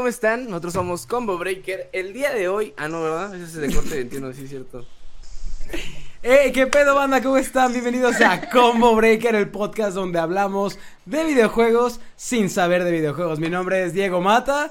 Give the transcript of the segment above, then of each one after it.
¿cómo están? Nosotros somos Combo Breaker. El día de hoy. Ah, no, ¿verdad? Ese es de corte 21, sí, es cierto. ¡Hey! ¿Qué pedo, banda? ¿Cómo están? Bienvenidos a Combo Breaker, el podcast donde hablamos de videojuegos sin saber de videojuegos. Mi nombre es Diego Mata.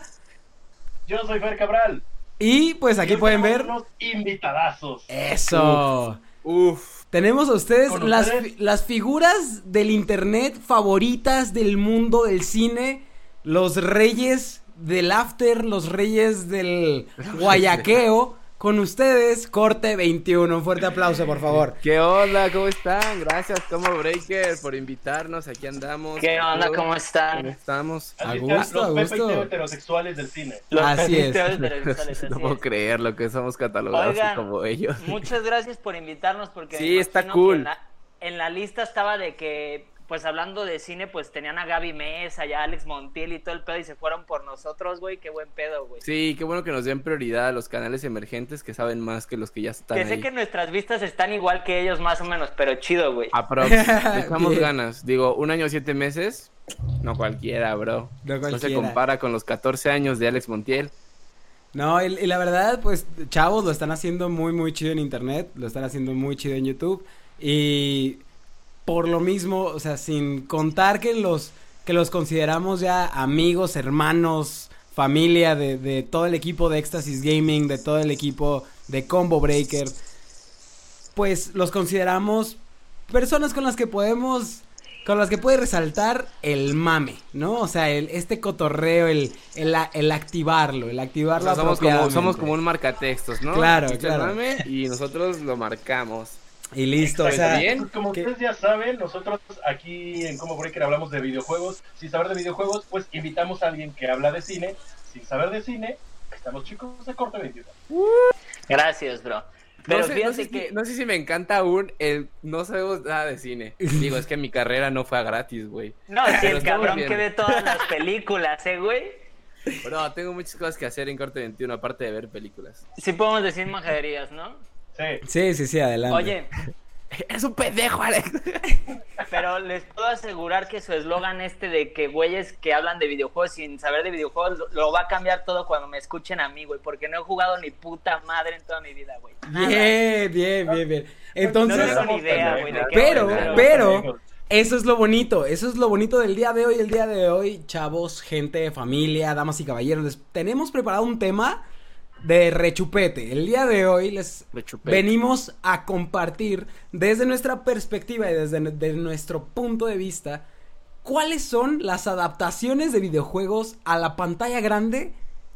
Yo soy Fer Cabral. Y pues aquí Y pueden ver. unos invitadazos. ¡Eso! Uf. Tenemos a ustedes las, ustedes. las figuras del internet favoritas del mundo del cine. Los reyes del after, los reyes del guayaqueo. Con ustedes, Corte 21. Un fuerte aplauso, por favor. ¿Qué onda? ¿Cómo están? Gracias, Combo Breaker, por invitarnos. Aquí andamos. ¿Qué onda? ¿Cómo ¿Cómo están? estamos? A Así gusto, a gusto. Heterosexuales del cine. Los Así es. televisores, No así puedo es. creer lo que somos catalogados Oigan, como ellos. Muchas gracias por invitarnos porque Sí, está cool. que En la, en la lista estaba de que, pues hablando de cine, pues tenían a Gaby Mesa, ya Alex Montiel y todo el pedo y se fueron por nosotros, güey. Qué buen pedo, güey. Sí, qué bueno que nos den prioridad a los canales emergentes que saben más que los que ya están que sé ahí. que nuestras vistas están igual que ellos más o menos, pero chido, güey. Aprox. Bien. ganas. Digo, un año siete meses. No cualquiera, bro. No No se cualquiera. compara con los 14 años de Alex Montiel. No, y, y la verdad, pues, chavos, lo están haciendo muy, muy chido en internet, lo están haciendo muy chido en YouTube, y por lo mismo, o sea, sin contar que los, que los consideramos ya amigos, hermanos, familia de, de todo el equipo de Éxtasis Gaming, de todo el equipo de Combo Breaker, pues los consideramos personas con las que podemos con las que puede resaltar el mame, ¿no? O sea, el, este cotorreo, el, el, el activarlo, el O activarlo sea, somos, como, somos como un marcatextos, ¿no? Claro, claro. mame Y nosotros lo marcamos. Y listo, o sea, bien. Pues como ustedes ya saben, nosotros aquí en Como Breaker hablamos de videojuegos. Sin saber de videojuegos, pues invitamos a alguien que habla de cine. Sin saber de cine, estamos chicos de corte 21. Gracias, bro. Pero no, sé, no fíjate sé si- que... no sé si me encanta aún el no sabemos nada de cine. Digo, es que mi carrera no fue a gratis, güey. No, Pero el cabrón que ve todas las películas, ¿eh, güey? Pero tengo muchas cosas que hacer en Corte 21, aparte de ver películas. Sí podemos decir majaderías, ¿no? Sí. sí, sí, sí, adelante. Oye, Es un pendejo, Alex. Pero les puedo asegurar que su eslogan este de que güeyes que hablan de videojuegos sin saber de videojuegos lo, va a cambiar todo cuando me escuchen a mí, güey, porque no he jugado ni puta madre en toda mi vida, güey. Nada. Bien, bien, bien, bien. No Entonces, tengo ni idea, güey, de qué pero, hablan, pero, eso es lo bonito, eso es lo bonito del día de hoy. El día de hoy, chavos, gente, familia, damas y caballeros, les tenemos preparado un tema de rechupete. El día de hoy les Rechupete. venimos a compartir desde nuestra perspectiva y desde de nuestro punto de vista cuáles son las adaptaciones de videojuegos a la pantalla grande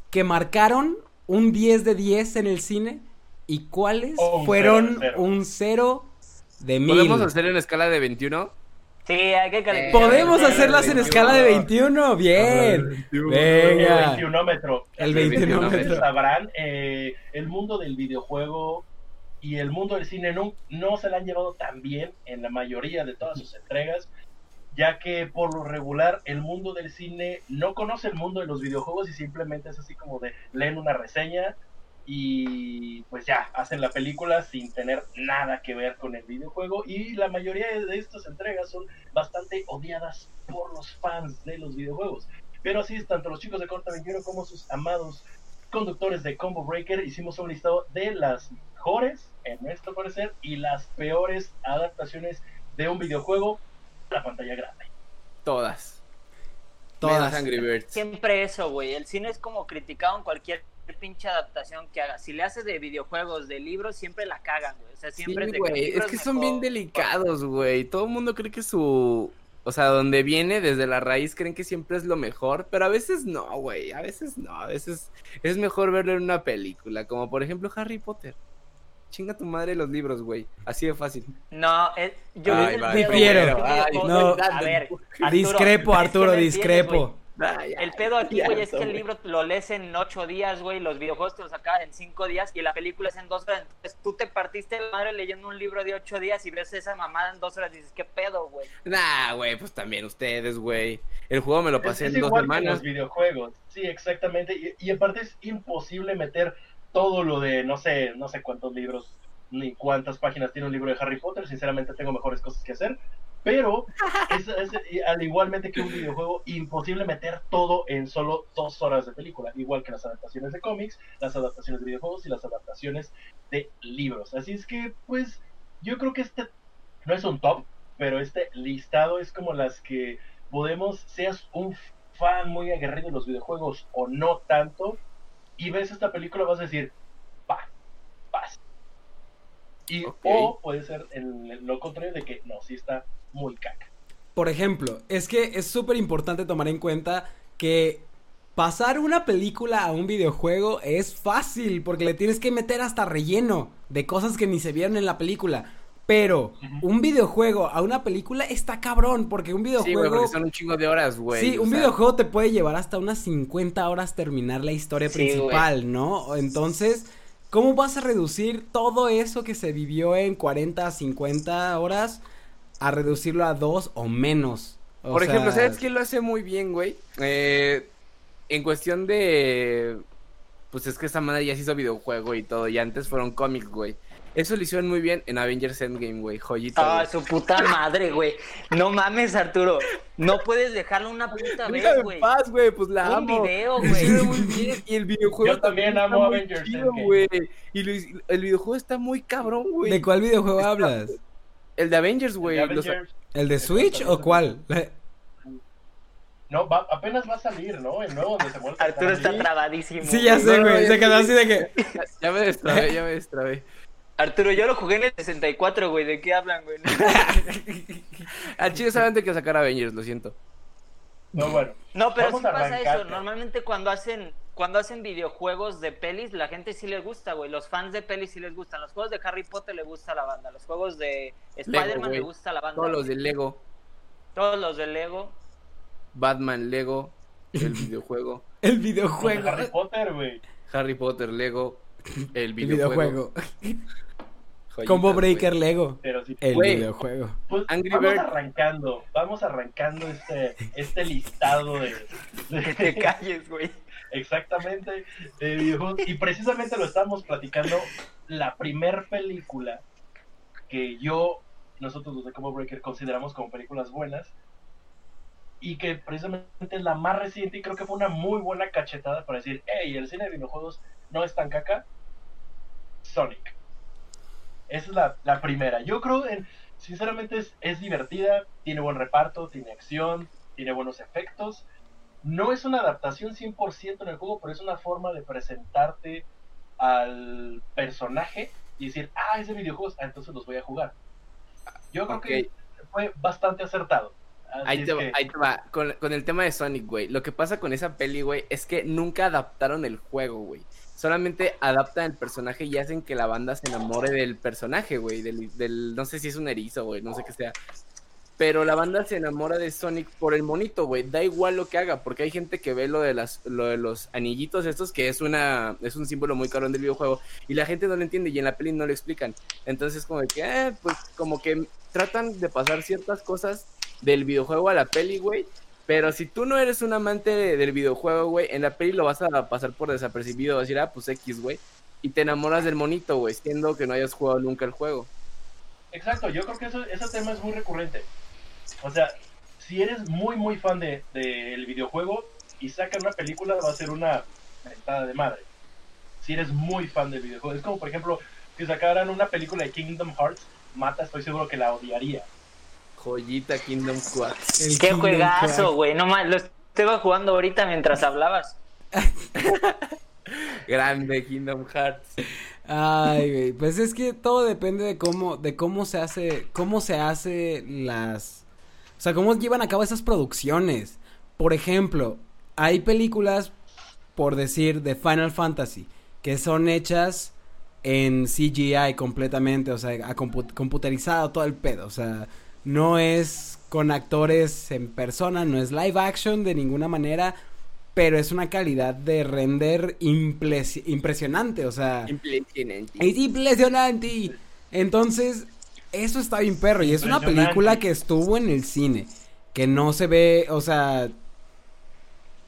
que marcaron un 10 de 10 en el cine y cuáles fueron cero de cero. un 0 de mil. ¿Podemos hacer en escala de 21? Sí, hay que calificar. Podemos Sí, hacerlas en 21. escala de 21, bien. 21. Venga. El 21 El Ustedes 21 sabrán, eh, el mundo del videojuego y el mundo del cine no, no se la han llevado tan bien en la mayoría de todas sus entregas, ya que por lo regular el mundo del cine no conoce el mundo de los videojuegos y simplemente es así como de leen una reseña y pues ya, hacen la película sin tener nada que ver con el videojuego y la mayoría de estas entregas son bastante odiadas por los fans de los videojuegos. Pero así es, tanto los chicos de Corta 21 como sus amados conductores de Combo Breaker hicimos un listado de las mejores, en nuestro parecer, y las peores adaptaciones de un videojuego a la pantalla grande. Todas. Todas. Angry Birds. Siempre eso, güey. El cine es como criticado en cualquier pinche adaptación que haga. Si le haces de videojuegos, de libros, siempre la cagan, güey. O sea, Sí, siempre es de güey, es que son bien delicados, güey. Todo el mundo cree que su... O sea, donde viene, desde la raíz, creen que siempre es lo mejor, pero a veces no, güey. A veces no, a veces es mejor verlo en una película, como por ejemplo Harry Potter. Chinga tu madre los libros, güey. Así de fácil. No, eh, yo difiero. es no. A ver, Arturo, discrepo, es Arturo, no güey. El pedo aquí, güey, es que el libro lo lees en ocho días, güey, los videojuegos te los sacan en cinco días y la película es en dos horas. Entonces tú te partiste la madre leyendo un libro de ocho días y ves esa mamada en dos horas y dices, ¿qué pedo, güey? Nah, güey, pues también ustedes, güey. El juego me lo pasé es en dos igual que semanas. los videojuegos, sí, exactamente. Y, y aparte es imposible meter todo lo de, no sé, no sé cuántos libros ni cuántas páginas tiene un libro de Harry Potter. Sinceramente tengo mejores cosas que hacer. Pero es, es, al igualmente que un videojuego, imposible meter todo en solo dos horas de película, igual que las adaptaciones de cómics, las adaptaciones de videojuegos y las adaptaciones de libros. Así es que, pues, yo creo que este no es un top, pero este listado es como las que podemos, seas un fan muy aguerrido de los videojuegos o no tanto, y ves esta película vas a decir, pa, paz. Y, O puede ser lo contrario de que no, sí está muy caca. Por ejemplo, es que es súper importante tomar en cuenta que pasar una película a un videojuego es fácil porque le tienes que meter hasta relleno de cosas que ni se vieron en la película. Pero un videojuego a una película está cabrón, porque un videojuego. Sí, son un chingo de horas, güey. Sí, un videojuego te puede llevar hasta unas 50 horas terminar la historia principal, ¿no? Entonces, ¿cómo vas a reducir todo eso que se vivió en 40, 50 horas a reducirlo a dos o menos? Por ejemplo, ¿sabes quién lo hace muy bien, güey? Eh, en cuestión de. Pues es que esta madre ya se hizo videojuego y todo, y antes fueron cómics, güey. Eso lo hicieron muy bien en Avengers Endgame, güey. Joyita. Ah, su puta madre, güey. No mames, Arturo. No puedes dejarlo una puta vez, güey. paz, güey. Pues la Un amo. video, güey. muy bien. Y el videojuego Yo también amo Avengers Endgame. güey. Y lo- el videojuego está muy cabrón, güey. ¿De cuál videojuego hablas? El de Avengers, güey. Los- ¿El de Switch o cuál? No, va- apenas va a salir, ¿no? El nuevo donde se muere. Arturo está trabadísimo. Sí, ya güey. sé, No, no, güey. Se quedó así de que. Ya me destrabé, ya me destrabé. Arturo, yo lo jugué en el 64, güey. ¿De qué hablan, güey? Al chile solamente que sacar Avengers, lo siento. No, bueno. No, pero sí pasa eso. Normalmente cuando hacen cuando hacen videojuegos de pelis, la gente sí les gusta, güey. Los fans de pelis sí les gustan. Los juegos de Harry Potter le gusta a la banda. Los juegos de Spider-Man le gusta a la banda. Todos los de Lego, Todos los de Lego. Batman, Lego, el videojuego, El videojuego. Harry Potter, güey. Harry Potter, Lego, el El videojuego. Joyitas, Combo. Breaker Lego. Pero sí. El videojuego. Pues Angry vamos Bird. arrancando, vamos arrancando este, este listado de, de- Que te calles, güey. Exactamente. Y precisamente lo estábamos platicando, la primer película que yo, nosotros los de Combo Breaker consideramos como películas buenas y que precisamente es la más reciente y creo que fue una muy buena cachetada para decir, hey, el cine de videojuegos no es tan caca. Sonic. Esa es la, la primera. Yo creo, en, sinceramente, es, es divertida, tiene buen reparto, tiene acción, tiene buenos efectos. No es una adaptación 100% en el juego, pero es una forma de presentarte al personaje y decir, ah, es de videojuegos, ah, entonces los voy a jugar. Yo creo que fue bastante acertado. Ahí te, va, que- ahí te va. Con, con el tema de Sonic, güey. Lo que pasa con esa peli, güey, es que nunca adaptaron el juego, güey. Solamente adaptan el personaje y hacen que la banda se enamore del personaje, güey. Del, del, no sé si es un erizo, güey, no sé qué sea. Pero la banda se enamora de Sonic por el monito, güey. Da igual lo que haga, porque hay gente que ve lo de las, lo de los anillitos estos, que es una, es un símbolo muy cabrón del videojuego, y la gente no lo entiende y en la peli no lo explican. Entonces como que, eh, pues como que tratan de pasar ciertas cosas del videojuego a la peli, güey. Pero si tú no eres un amante de- del videojuego, güey, en la peli lo vas a pasar por desapercibido, vas a decir, ah, pues X, güey. Y te enamoras del monito, güey, siendo que no hayas jugado nunca el juego. Exacto, yo creo que eso, ese tema es muy recurrente. O sea, si eres muy, muy fan del de, del videojuego y sacan una película, va a ser una mentada de madre. Si eres muy fan del videojuego. Es como, por ejemplo, si sacaran una película de Kingdom Hearts, Mata, estoy seguro que la odiaría. Joyita Kingdom. El Qué Kingdom juegazo, güey. No más, lo estaba jugando ahorita mientras hablabas. Grande Kingdom Hearts. Ay, güey, pues es que todo depende de cómo, de cómo se hace, cómo se hace las, sea, cómo llevan a cabo esas producciones. Por ejemplo, hay películas, por decir, de Final Fantasy, que son hechas en CGI completamente, o sea, a compu- computerizado todo el pedo, o sea, no es con actores en persona, no es live action de ninguna manera, pero es una calidad de render impresi- impresionante, o sea, Impresionante. es impresionante. Entonces, eso está bien perro. Y es una película que estuvo en el cine. Que no se ve, o sea.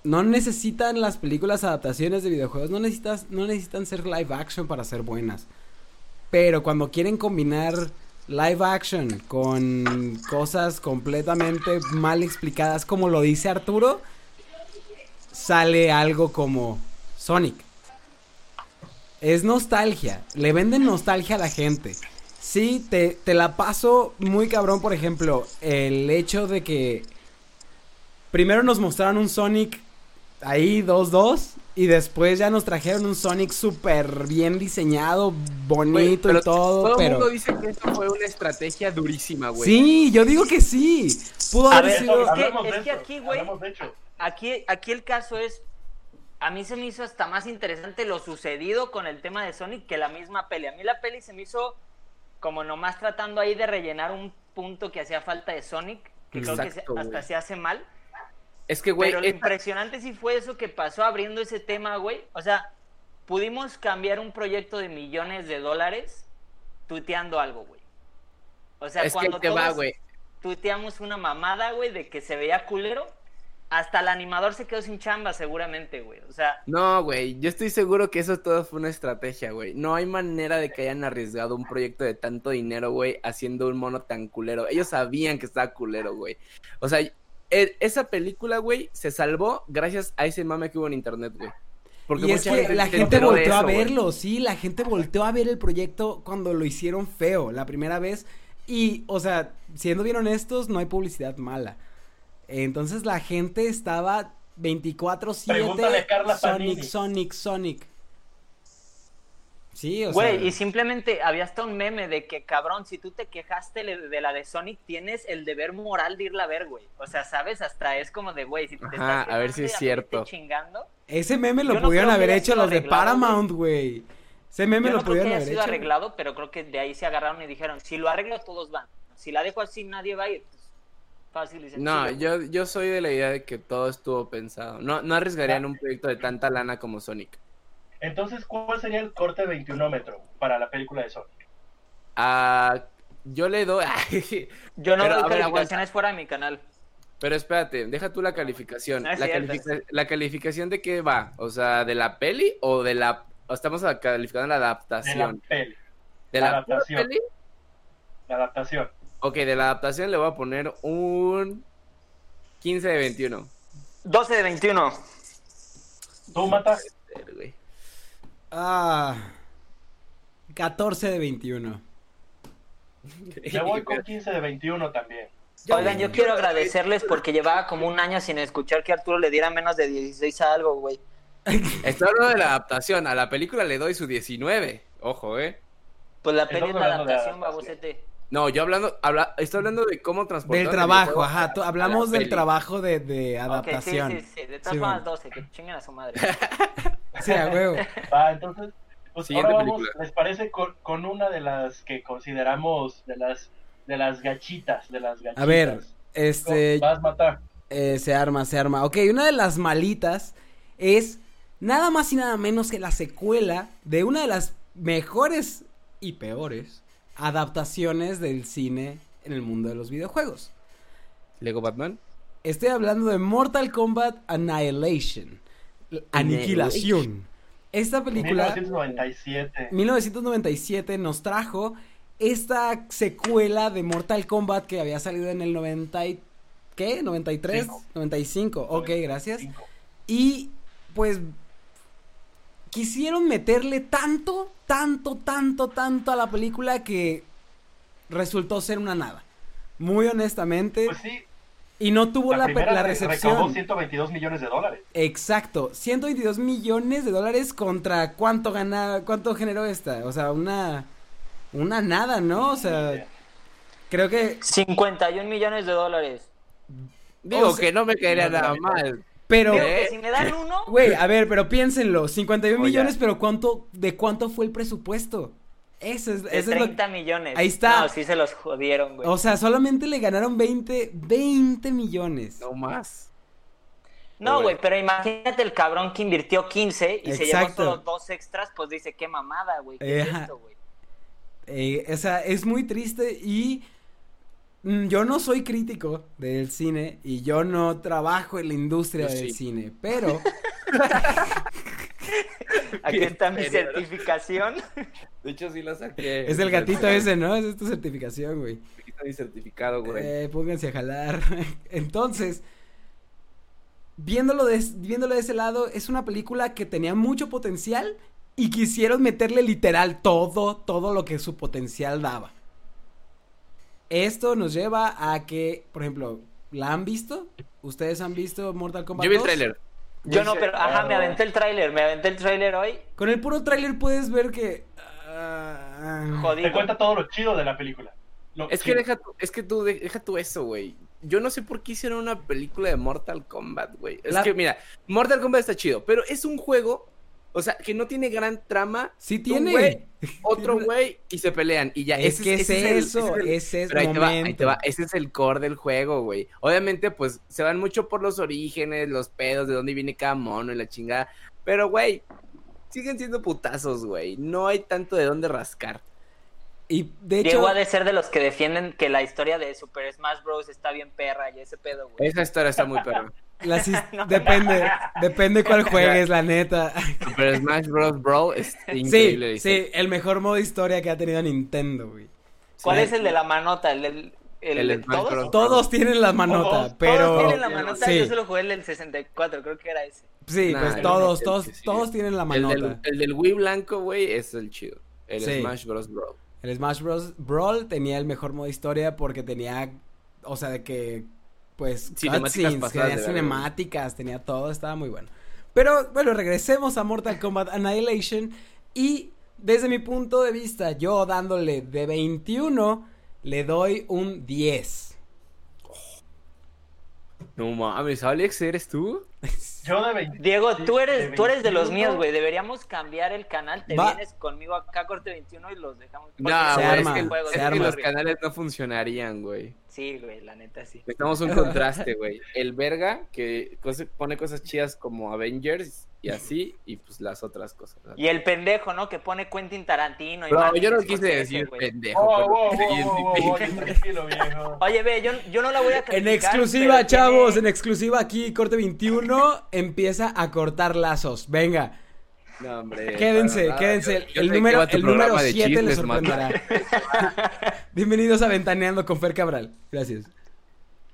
No necesitan las películas adaptaciones de videojuegos. No necesitas, no necesitan ser live action para ser buenas. Pero cuando quieren combinar live action con cosas completamente mal explicadas, como lo dice Arturo, sale algo como Sonic. Es nostalgia, le venden nostalgia a la gente. Sí, te, te la paso muy cabrón, por ejemplo, el hecho de que primero nos mostraron un Sonic ahí 2-2 y después ya nos trajeron un Sonic súper bien diseñado, bonito Güey, y todo, Todo el pero... mundo dice que esto fue una estrategia durísima, güey. Sí, yo digo que sí. Pudo A haber ver, sido... es que- es que aquí, güey. Aquí, aquí el caso es, a mí se me hizo hasta más interesante lo sucedido con el tema de Sonic que la misma peli. A mí la peli se me hizo como nomás tratando ahí de rellenar un punto que hacía falta de Sonic, que creo que se- hasta se hace mal. Es que, güey, Pero lo esta- impresionante sí fue eso que pasó abriendo ese tema, güey. O sea, pudimos cambiar un proyecto de millones de dólares tuiteando algo, güey. O sea, es que cuando te va, todos güey. tuiteamos una mamada, güey, de que se veía culero, hasta el animador se quedó sin chamba seguramente, güey. O sea, No, güey, yo estoy seguro que eso todo fue una estrategia, güey. No hay manera de que hayan arriesgado un proyecto de tanto dinero, güey, haciendo un mono tan culero. Ellos sabían que estaba culero, güey. O sea, e- esa película, güey, se salvó gracias a ese mame que hubo en internet, güey. y es mucha que la gente volteó a güey. verlo, sí, la gente volteó a ver el proyecto cuando lo hicieron feo la primera vez. Y, o sea, siendo bien honestos, no hay publicidad mala. Entonces la gente estaba 24-7 Pregúntale a Carla Sonic. Sonic, Sonic. Sí, o güey, sea. y simplemente había hasta un meme de que, cabrón, si tú te quejaste de la de Sonic, tienes el deber moral de irla a ver, güey. O sea, ¿sabes? Hasta es como de, güey, si te Ajá, estás a ver si es cierto. chingando. Ese meme lo no pudieron haber hecho sido los de Paramount, güey. Ese meme Yo lo no creo que pudieron haya haber sido hecho. arreglado, pero creo que de ahí se agarraron y dijeron, si lo arreglo, todos van. Si la dejo así, nadie va a ir. Fácil y sencillo. No, yo, yo soy de la idea de que todo estuvo pensado. No, no arriesgarían un proyecto de tanta lana como Sonic. Entonces, ¿cuál sería el corte 21 para la película de Sonic? Ah, yo le doy. Yo no Pero, doy calificaciones fuera de mi canal. Pero espérate, deja tú la calificación. No es la, cierto. califica- la calificación de qué va? O sea, ¿de la peli o de la... o estamos calificando la De la adaptación? peli, ¿De la adaptación. peli? la adaptación. Ok, de la adaptación le voy a poner un 15 de 21. 12 de 21. ¿Tú, Mata? Joder, güey. Ah. 14 de 21. Me voy con 15 de 21 también. Oigan, yo quiero agradecerles porque llevaba como un año sin escuchar que Arturo le diera menos de 16 a algo, güey. Estoy hablando de la adaptación. A la película le doy su 19. Ojo, eh. Pues la peli es adaptación, adaptación. babosete. No, yo hablando, habla, estoy hablando de cómo transportar Del el trabajo, ajá. tú- hablamos del peli. trabajo de, de Ok, sí, adaptación. sí, sí. De todas Sí, formas, bueno. 12, que chinguen a su madre. Sí, a huevo. Va, entonces, pues Siguiente ahora vamos, película. ¿les parece con, con una de las que consideramos de las de las gachitas, de las gachitas? A ver, este. Vas a matar. Eh, se arma, se arma. Ok, una de las malitas es nada más y nada menos que la secuela de una de las mejores y peores adaptaciones del cine en el mundo de los videojuegos. Lego Batman. Estoy hablando de Mortal Kombat Annihilation. Aniquilación. Esta película 1997. 1997 nos trajo esta secuela de Mortal Kombat que había salido en el 90 y- ¿qué? 93, Cinco. 95. Ok, gracias. Cinco. Y pues quisieron meterle tanto, tanto, tanto, tanto a la película que resultó ser una nada. Muy honestamente. Pues sí, y no tuvo la, la, primera la re- recepción. recaudó 122 millones de dólares. Exacto, 122 millones de dólares contra cuánto gana, cuánto generó esta, o sea, una una nada, ¿no? O sea, creo que 51 millones de dólares. Digo O sea- que no me caería No, nada mal. Pero Digo Eh. que si me dan uno, güey, a ver, pero piénsenlo, 51 Oye. millones, pero cuánto de cuánto fue el presupuesto? Eso es, de eso es lo 30 millones. Ahí está. No, sí se los jodieron, güey. o sea, solamente le ganaron 20 20 millones. No más. No, güey, pero imagínate el cabrón que invirtió 15 y se llevó Exacto. solo dos extras, pues dice, qué mamada, güey. ¿Qué es Ajá. esto, güey? Eh, o sea, es muy triste y yo no soy crítico del cine y yo no trabajo en la industria Yo del sí. cine, pero Aquí está mi certificación. De hecho, sí la saqué. Es el gatito ese, ¿no? Esa es tu certificación, güey. Aquí está mi certificado, güey. Eh, pónganse a jalar. Entonces, viéndolo de, viéndolo de ese lado, es una película que tenía mucho potencial y quisieron meterle literal todo, todo lo que su potencial daba. Esto nos lleva a que, por ejemplo, ¿la han visto? ¿Ustedes han visto Mortal Kombat Yo vi el 2? tráiler. Yo no, pero ajá, me aventé el tráiler, me aventé el tráiler hoy. Con el puro tráiler puedes ver que... ah, Te Jodido. cuenta todo lo chido de la película. Lo Es que deja es que tú de- deja tú eso, güey. Yo no sé por qué hicieron una película de Mortal Kombat, güey. Es La- que mira, Mortal Kombat está chido, pero es un juego, o sea, que no tiene gran trama. Sí Un tiene. güey, Otro güey y se pelean y ya. Es ese que es ese el- eso, ese el- ese es Pero ahí te, va, ahí te va, ese es el core del juego, güey. Obviamente, pues, se van mucho por los orígenes, los pedos, de dónde viene cada mono y la chingada. Pero, güey, siguen siendo putazos, güey. No hay tanto de dónde rascar. Y de hecho, Diego ha de ser de los que defienden que la historia de Super Smash Bros. está bien perra y ese pedo, güey. Esa historia está muy perra. las his- No. depende, depende cuál juegues, la neta. Super Smash Bros. Bro es Sí, increíble. dice. sí, el mejor modo historia que ha tenido Nintendo, güey. ¿Cuál Sí. es el de la manota? ¿El, del- el, El de Smash todos? Bros. Todos tienen la manota, pero Todos tienen la manota, sí, yo solo jugué el del 64, creo que era ese. sí, Nah, pues todos, todos, sí. todos tienen la El manota. del, el del Wii blanco, güey, es el chido. El Sí. Smash Bros. Bro. El Smash Bros. Brawl tenía el mejor modo historia porque tenía, o sea, de que, pues, Cinemáticas cutscenes, pasadas tenía de verga. cinemáticas, tenía todo, estaba muy bueno. Pero, bueno, regresemos a Mortal Kombat Annihilation y desde mi punto de vista, yo dándole de 21, le doy un 10. No mames, Alex, ¿eres tú? Yo de 20 Diego, tú eres, tú eres de los 21. míos, güey. Deberíamos cambiar el canal. Te Va. vienes conmigo acá, corte 21 y los dejamos. No, Se arma, es que, juego, es se que arma. los canales no funcionarían, güey. Sí, güey, la neta sí. Necesitamos un contraste, güey. El verga que pone cosas chidas como Avengers y así, y pues las otras cosas. Y el pendejo, ¿no? Que pone Quentin Tarantino. y No, yo no quise decir güey. pendejo. Oh, wow, wow, oye, ve, yo, yo no la voy a En calificar, exclusiva, chavos, tiene- en exclusiva aquí, corte 21, empieza a cortar lazos. Venga, No, hombre. quédense, nada. quédense. Yo- El, yo número, el número programa de 7 les sorprenderá. Bienvenidos a Ventaneando con Fer Cabral. Gracias.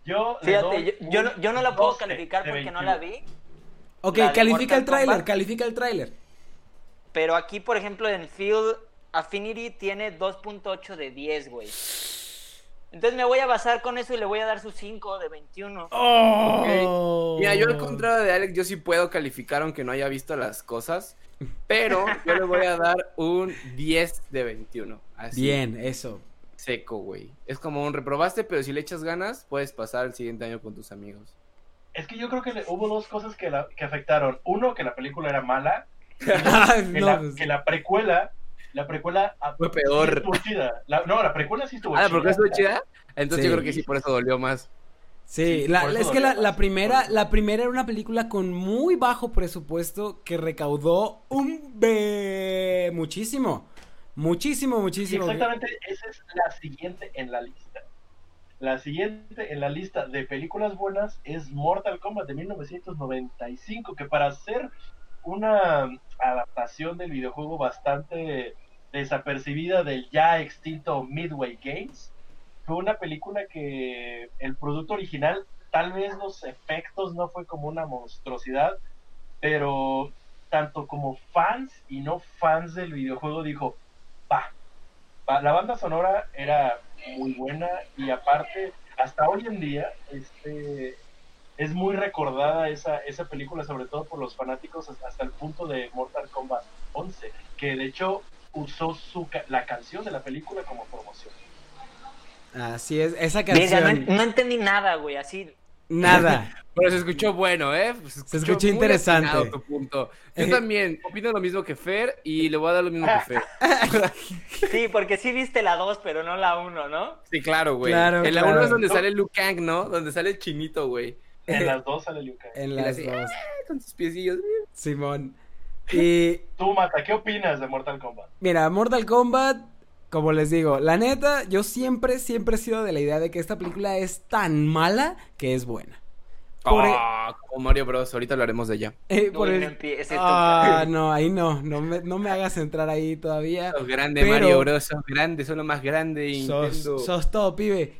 Yo Fíjate, yo, yo no, yo no la puedo 12 calificar porque no 21. la vi. Ok, La califica el tráiler, Kombat. califica el tráiler. Pero aquí, por ejemplo, en Field Affinity tiene 2.8 de 10, güey. Entonces me voy a basar con eso y le voy a dar su 5 de 21. Oh. Mira, yo al contrario de Alex, yo sí puedo calificar aunque no haya visto las cosas, pero yo le voy a dar un 10 de 21. Así, Bien, eso. seco, güey. Es como un reprobaste, pero si le echas ganas, puedes pasar el siguiente año con tus amigos. Es que yo creo que le- hubo dos cosas que, la- que afectaron. Uno, que la película era mala. Ah, Que, no, la, pues, que la precuela, la precuela ah, Fue sí peor. estuvo chida. La- no, la precuela sí estuvo Ah, chida. ¿por qué estuvo chida? Entonces Sí. yo creo que sí, por eso dolió más. Sí, Sí, la- es que la, la primera, la primera era una película con muy bajo presupuesto que recaudó un be muchísimo, muchísimo, muchísimo. exactamente, esa es la siguiente en la lista. La siguiente en la lista de películas buenas es Mortal Kombat de 1995, que para ser una adaptación del videojuego bastante desapercibida del ya extinto Midway Games, fue una película que el producto original, tal vez los efectos no fue como una monstruosidad, pero tanto como fans y no fans del videojuego dijo, va, la banda sonora era muy buena y aparte, hasta hoy en día, este es muy recordada esa, esa película, sobre todo por los fanáticos hasta, el punto de Mortal Kombat 11, que de hecho usó su, la canción de la película como promoción. Así es, esa Verga, no, canción, no entendí nada, güey, así. nada. Pero se escuchó bueno, ¿eh? Pues Se escuchó muy interesante. tu punto. Yo también opino lo mismo que Fer y le voy a dar lo mismo que Fer. Sí, porque sí viste la 2, pero no la 1, ¿no? Sí, claro, güey. Claro, en la claro. 1 es donde sale Liu Kang, ¿no? Donde sale el chinito, güey. En las dos sale Liu Kang. En las así, dos, Con sus piecillos. Simón. Y Tú, Mata, ¿qué opinas de Mortal Kombat? Mira, Mortal Kombat, como les digo, la neta, yo siempre, siempre he sido de la idea de que esta película es tan mala que es buena. Por e- Ah, como Mario Bros. Ahorita hablaremos de ella. eh, por Uy, el- no empieces, Ah, no, ahí no, no me, no me hagas entrar ahí todavía. Sos grande, Pero- Mario Bros. Sos grande, son lo más grande. de Sos, sos todo, pibe.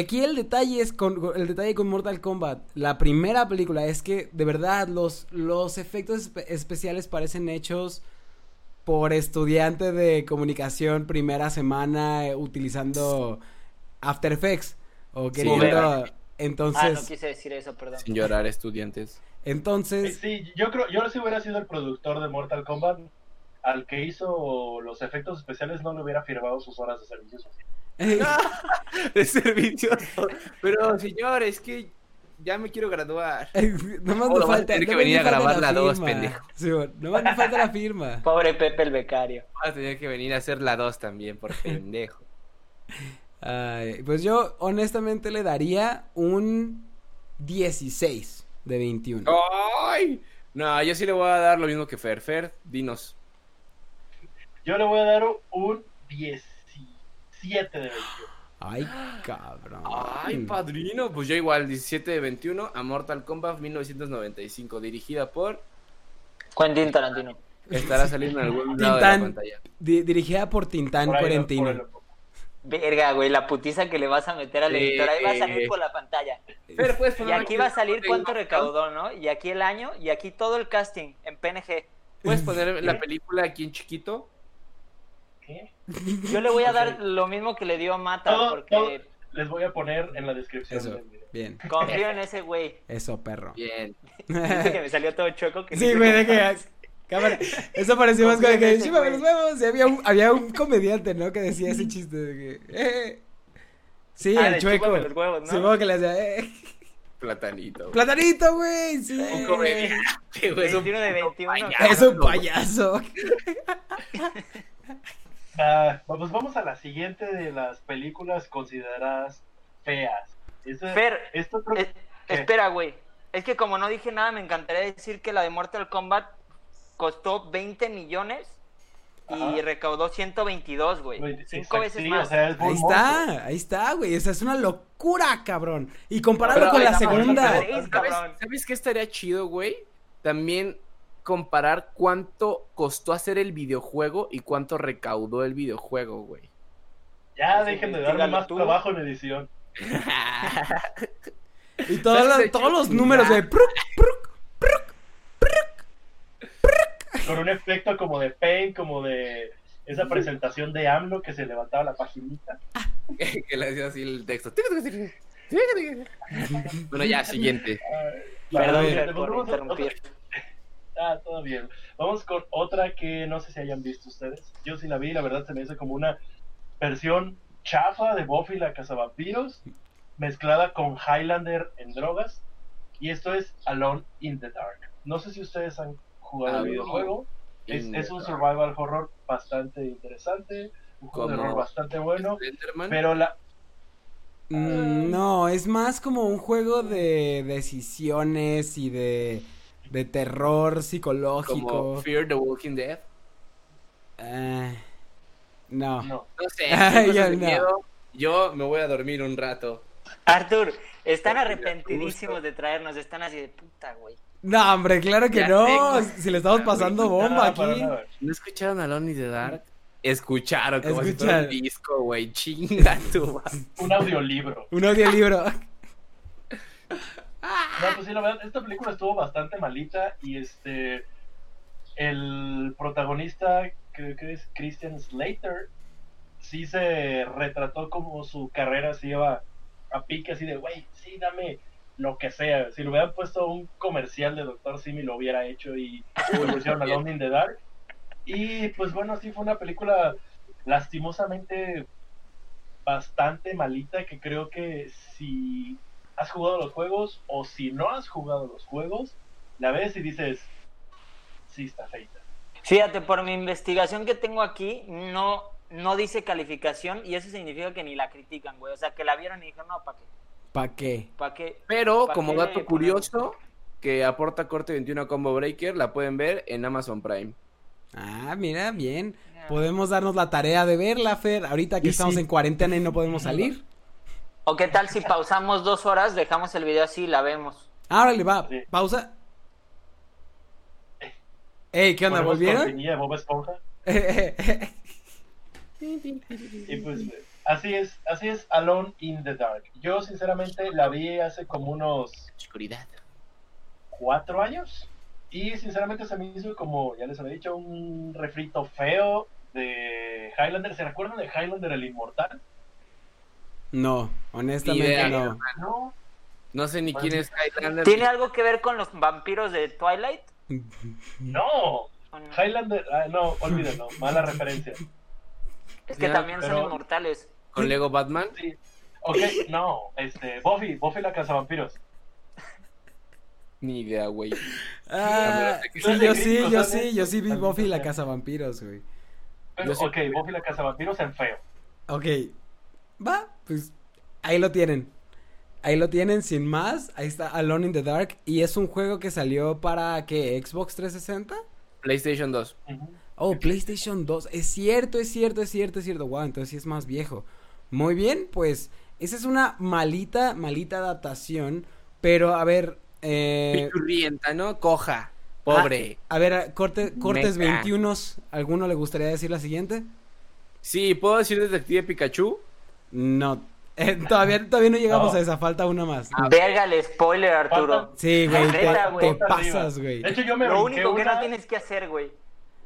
Aquí el detalle es con con- el detalle con Mortal Kombat. La primera película es que de verdad los, los efectos espe- especiales parecen hechos por estudiante de comunicación primera semana eh, utilizando After Effects o queriendo Ah, no entonces quise decir eso, perdón. Sin llorar, estudiantes. entonces Sí, yo creo, yo si hubiera sido el productor de Mortal Kombat, al que hizo los efectos especiales no le hubiera firmado sus horas de servicio social. eh, de servicio. Pero, señor, es que ya me quiero graduar. nomás a falta tener que venir a grabar la dos, firma. pendejo. Sí, bueno, nomás me falta la firma. Pobre Pepe el becario. Vas a tener que venir a hacer la 2 también, por pendejo. Ay, pues yo honestamente le daría un 16 de 21. ¡Ay! No, yo sí le voy a dar lo mismo que Fer. Fer, dinos. Yo le voy a dar un 17 de 21. Ay, cabrón. Ay, padrino. Pues yo igual, 17 de 21 a Mortal Kombat 1995, dirigida por... Quentin Tarantino. Estará saliendo en algún lado de Tintán. la pantalla. Di- dirigida por Tintán Por Cuarentino. por Verga, güey, la putiza que le vas a meter al Sí. editor. Ahí va a salir por la pantalla. Y aquí va a salir cuánto de- recaudó, ¿no? Y aquí el año, y aquí todo el casting en PNG. ¿Puedes poner la película aquí en chiquito? ¿Qué? Yo le voy a dar lo mismo que le dio a Mata, porque Les voy a poner en la descripción Eso, del video. bien. confío en ese güey. Eso, perro. Bien. Dice que me salió todo choco. Que Sí, güey, de que... Cámara, eso pareció más como que... güey. nos vemos. Y había un, había un comediante, ¿no? Que decía ese chiste de que... eh. Sí, Ah, el chueco. los huevos, ¿no? Supongo que le hacía... Eh. Platanito. Platanito, güey. Sí. Un comediante, güey, es un 21 de puto 21. payaso. Es un payaso. Ah, pues vamos a la siguiente de las películas consideradas feas. Fer, esto creo- Es- ¿Qué? espera, güey. Es que como no dije nada, me encantaría decir que la de Mortal Kombat costó 20 millones y Ajá. recaudó 122, güey. Cinco veces sí, más. o sea, es Ahí monstruo. está, ahí está, güey. Esa es una locura, cabrón. Y compararlo Pero con la segunda. hablando de- ¿Sabes, cabrón. ¿Sabes qué estaría chido, güey? También comparar cuánto costó hacer el videojuego y cuánto recaudó el videojuego, güey. Ya Pues dejen de investígalo más tú. trabajo en edición. Y todos ¿Sabes los, todos números de. pruc, pruc. Con un efecto como de Paint, como de esa presentación de AMLO que se levantaba la paginita. que le hacía así el texto. bueno, ya, siguiente. Perdón pues por interrumpir. Ah, todo bien. Vamos con otra que no sé si hayan visto ustedes. Yo sí la vi, la verdad se me hizo como una versión chafa de Buffy la cazavampiros mezclada con Highlander en drogas. Y esto es Alone in the Dark. No sé si ustedes han jugado el videojuego. Es, es un survival horror bastante interesante, un juego de horror bastante bueno. Pero la, Mm, no, es más como un juego de decisiones y de. De terror psicológico. como Fear the Walking Dead. Ah, no. no. No sé, Ay, yo de no. miedo. Yo me voy a dormir un rato. Artur, están arrepentidísimos de traernos. Están así de puta, güey. No, hombre, claro que Ya no. tengo. Si le estamos pasando bomba aquí. ¿No escucharon Alone in the Dark? Escucharon como si Escucharon. fuera un disco, güey. Chinga tu madre. Un audiolibro. Un audiolibro. No, pues sí, la verdad, esta película estuvo bastante malita y este. El protagonista, creo que es Christian Slater, sí se retrató como su carrera se iba a pique, así de, güey, sí, dame lo que sea. Si le hubieran puesto un comercial de Doctor Simi, lo hubiera hecho y lo pusieron a Alone in the Dark. Y pues bueno, sí fue una película lastimosamente bastante malita que creo que si has jugado los juegos o si no has jugado los juegos, la ves y dices, sí está feita. Fíjate, por mi investigación que tengo aquí, no, no dice calificación y eso significa que ni la critican, güey. O sea, que la vieron y dijeron, no, ¿para qué? ¿Pa' qué? ¿Para qué? Pero ¿Para como qué dato curioso, que aporta corte 21 Combo Breaker, la pueden ver en Amazon Prime. Ah, mira, bien. Podemos darnos la tarea de verla, Fer. Ahorita que Y estamos sí. en cuarentena y no podemos salir. ¿O qué tal si pausamos dos horas, dejamos el video así y la vemos? Ahora le va, Sí. pausa. Ey, ¿qué onda? ¿Volvieron? de Bob Esponja. Y pues así es, así es Alone in the Dark. Yo sinceramente la vi hace como unos Oscuridad. cuatro años y sinceramente se me hizo como, ya les había dicho, un refrito feo de Highlander. ¿Se recuerdan de Highlander el Inmortal? No, honestamente idea. no. No. No sé ni quién es Highlander. ¿Tiene algo que ver con los vampiros de Twilight? No. Highlander, ah, no, olvídenlo, mala referencia. Es que Ya, también son inmortales. Con Lego Batman. Sí. Ok, no, este, Buffy, Buffy la cazavampiros. Ni idea, güey. Ah, sí, yo sí, yo sí, yo sí vi Buffy la no. casa vampiros, güey. Pero, Yo sí- ok, Buffy la cazavampiros en feo. Ok, va, pues ahí lo tienen. Ahí lo tienen, sin más. Ahí está Alone in the Dark. Y es un juego que salió para, ¿qué? ¿Xbox 360? PlayStation 2. Ujú. Oh, PlayStation 2. Es cierto, es cierto, es cierto, es cierto. Wow, entonces sí es más viejo. Muy bien, pues esa es una malita, malita adaptación. Pero a ver, eh, Pichurrienta, ¿no? Coja. Pobre. a ver, corte, cortes Meca. 21. ¿Alguno le gustaría decir la siguiente? Sí, ¿puedo decir Detective Pikachu? No. Eh, todavía, todavía no llegamos No. a esa, falta una más. Verga el spoiler, Arturo. Sí, güey, te, güey. te pasas, güey. De hecho, yo me Lo único que una- no tienes que hacer, güey.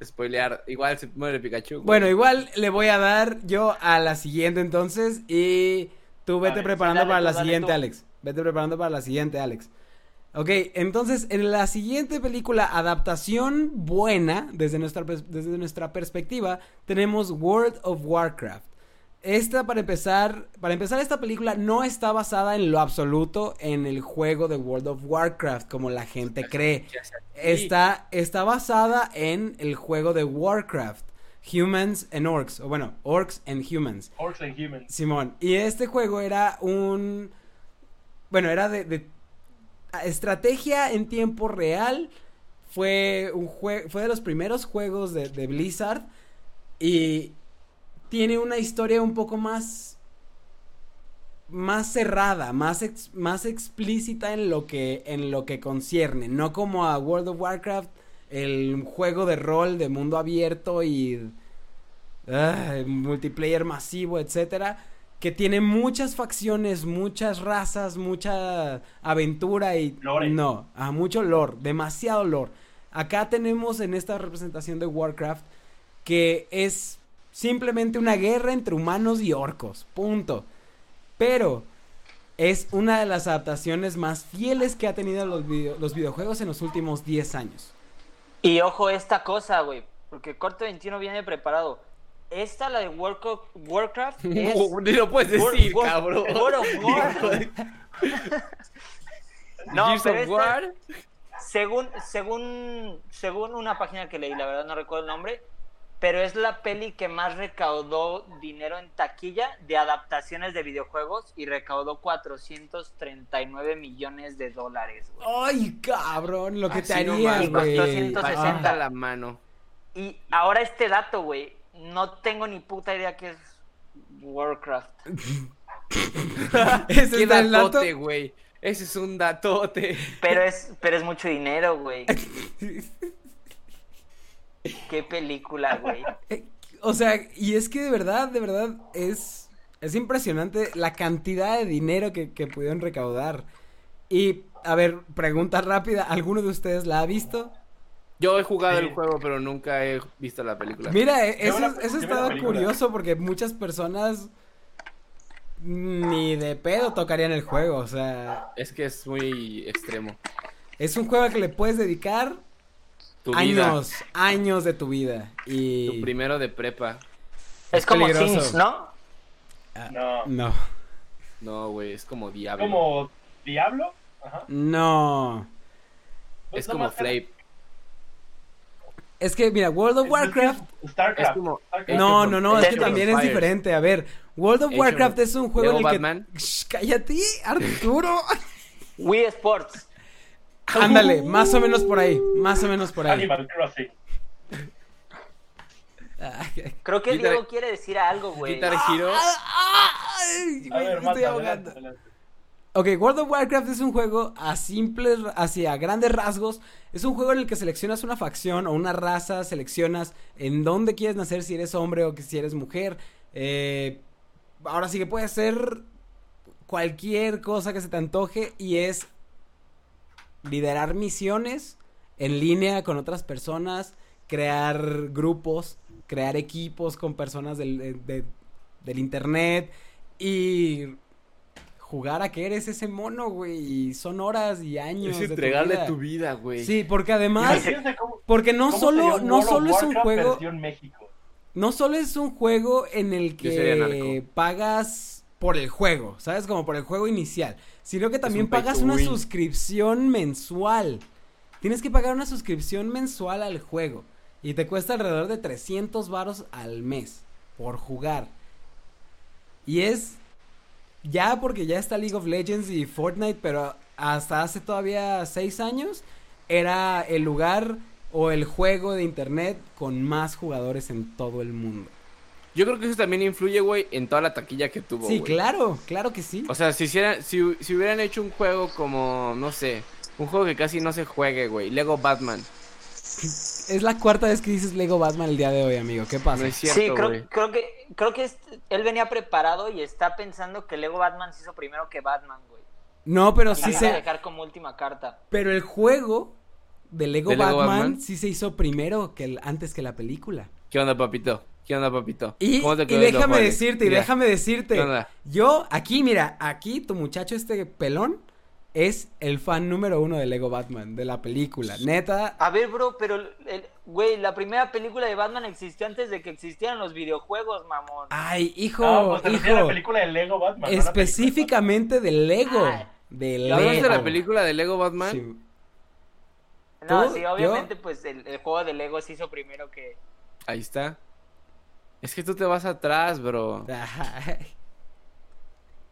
Spoilear. Igual se muere Pikachu. güey. Bueno, igual le voy a dar yo a la siguiente entonces y tú vete preparando sí, dale para la siguiente, tú. Alex. Vete preparando para la siguiente, Alex. Ok, entonces en la siguiente película, adaptación buena desde nuestra, desde nuestra perspectiva, tenemos World of Warcraft. Esta, para empezar, para empezar, esta película no está basada en lo absoluto en el juego de World of Warcraft, como la gente cree. Está, está basada en el juego de Warcraft, Humans and Orcs, o bueno, Orcs and Humans. Orcs and Humans. Simón, y este juego era un... Bueno, era de, de estrategia en tiempo real. Fue un jue- fue de los primeros juegos de, de Blizzard y tiene una historia un poco más más cerrada, más ex- más explícita en lo que en lo que concierne, no como a World of Warcraft, el juego de rol de mundo abierto y ah, multiplayer masivo, etcétera, que tiene muchas facciones, muchas razas, mucha aventura y Lore. no, a mucho lore, demasiado lore. Acá tenemos en esta representación de Warcraft que es simplemente una guerra entre humanos y orcos, punto. Pero es una de las adaptaciones más fieles que ha tenido los, video- los videojuegos en los últimos 10 años. Y ojo esta cosa, güey. Porque Corte 21 viene preparado. Esta, la de Warcraft, es... No, ni lo puedes War- decir, War- cabrón. World of War. No, Gears pero of esta- War. Según, según, según una página que leí, la verdad no recuerdo el nombre, pero es la peli que más recaudó dinero en taquilla de adaptaciones de videojuegos y recaudó 439 millones de dólares. güey. Ay, cabrón, lo que te Así haría, nomás, güey. costó 160. Bajita Ah. la mano. Y ahora este dato, güey, no tengo ni puta idea qué es Warcraft. Ese Qué es el dato. datote, güey. Ese es un datote. Pero es, pero es mucho dinero, güey. Qué película, güey. Eh, O sea, y es que de verdad, de verdad, es, es impresionante la cantidad de dinero que, que pudieron recaudar. Y, a ver, pregunta rápida, ¿alguno de ustedes la ha visto? Yo he jugado Sí. el juego, pero nunca he visto la película. Mira, eh, eso, la- eso estaba curioso porque muchas personas ni de pedo tocarían el juego, o sea, Es que es muy extremo. es un juego al que le puedes dedicar Tu vida. años, años de tu vida. Y... Tu primero de prepa. Es como peligroso. Sims, ¿no? No. No, No, güey, es como diablo. Como Diablo. Ajá. no. Pues Es nada como más Flame. Es que, mira, World of Es- Warcraft... es Starcraft. Es como- Starcraft. No, no, no, es que también es diferente. A ver, World of Warcraft es un juego en el que... Batman. Shh, cállate, Arturo. Wii Sports. Ándale, más o menos por ahí, más o menos por ahí. Animal Crossing. Creo que Guitar- Diego quiere decir algo, güey. Guitar Hero. ay, A güey, ver, me Mata, estoy adelante, ahogando. adelante. Ok, World of Warcraft es un juego a simples, hacia grandes rasgos. Es un juego en el que seleccionas una facción o una raza, seleccionas en dónde quieres nacer, si eres hombre o que si eres mujer. Eh, ahora sí que puede ser cualquier cosa que se te antoje y es liderar misiones en línea con otras personas, crear grupos, crear equipos con personas del, eh, de- del internet y jugar a que eres ese mono, güey. Y son horas y años. Es de tu entregarle vida. tu vida, güey. Sí, porque además, porque no solo, no solo es un juego, no solo es un juego en el que pagas por el juego, ¿sabes? Como por el juego inicial, sino que también un pagas una win. suscripción mensual. Tienes que pagar una suscripción mensual al juego y te cuesta alrededor de 300 varos al mes por jugar. Y es ya porque ya está League of Legends y Fortnite, pero hasta hace todavía seis años era el lugar o el juego de internet con más jugadores en todo el mundo. Yo creo que eso también influye, güey, en toda la taquilla que tuvo, Sí, claro, claro que sí. O sea, si, hicieran, si, si hubieran hecho un juego como, no sé, un juego que casi no se juegue, güey. Lego Batman. Es la cuarta vez que dices Lego Batman el día de hoy, amigo. ¿Qué pasa? No es cierto, sí, creo, güey. creo que creo que es- él venía preparado y está pensando que Lego Batman se hizo primero que Batman, güey. No, pero Y sí lo iba a se... dejar como última carta. Pero el juego de Lego, ¿De Lego Batman, Batman? sí se hizo primero que el... antes que la película. ¿Qué onda, papito? ¿Qué onda, papito? Y, ¿Cómo te y déjame decirte, y déjame decirte, ¿Qué onda? yo aquí, mira, aquí tu muchacho este pelón es el fan número uno de Lego Batman, de la película. Neta, A ver, bro, pero güey, la primera película de Batman existió antes de que existieran los videojuegos, mamón. ay, hijo, Ah, pues hijo, la película de Lego Batman. no la película de específicamente de Lego, Ah, de ¿Ya hablaste Lego. de la película de Lego Batman? Sí. no, ¿tú? sí, ¿Yo? obviamente, pues el, el juego de Lego se hizo primero que. Ahí está. Es que tú te vas atrás, bro. Ay,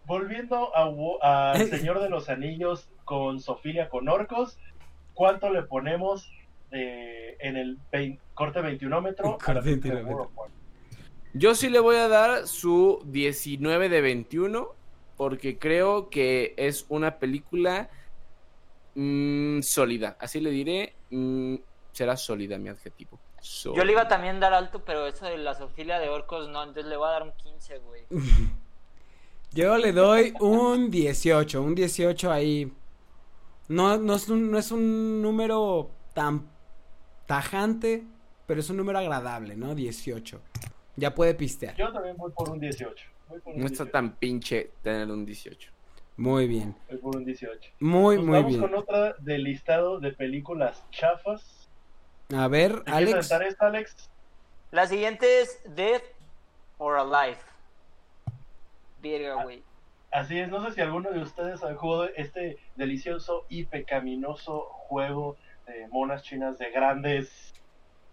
Volviendo a, a Señor de los Anillos con Sofía con Orcos, ¿cuánto le ponemos eh, en el corte 21 Corte 21 Yo sí le voy a dar su 19 de 21 porque creo que es una película mm, sólida. Así le diré, mm, será sólida mi adjetivo. Yo le iba también a dar alto, pero eso de la sofilia de orcos no, entonces le voy a dar un 15, güey. Yo le doy un 18, un 18 ahí. No, no, es un, no es un número tan tajante, pero es un número agradable, ¿no? 18. Ya puede pistear. Yo también voy por un 18. Voy por un No está 18. tan pinche tener un 18. Muy bien. Voy por un 18. Muy, Nos muy vamos bien. con otra del listado de películas chafas. A ver, ¿Te quieres Alex. esta, Alex? La siguiente es Death or Alive. Verga, güey. Así es, no sé si alguno de ustedes ha jugado este delicioso y pecaminoso juego de monas chinas de grandes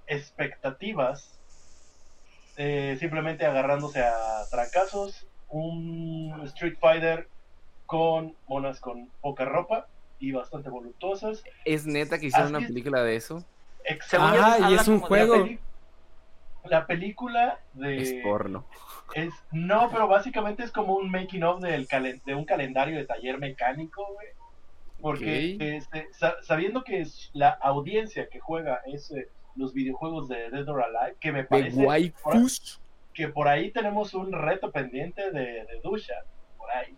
expectativas, eh, simplemente agarrándose a trancazos, un Street Fighter con monas con poca ropa y bastante voluptuosas. ¿Es neta que hicieron Así una es. película de eso? Excelente. Ah, y es un La, juego. peli- la película de... Es porno. Es, no, pero básicamente es como un making of del calen- de un calendario de taller mecánico, güey. Porque este, sa- sabiendo que es la audiencia que juega es eh, los videojuegos de Dead or Alive, que me parece por, que por ahí tenemos un reto pendiente de, de Dusha, por ahí.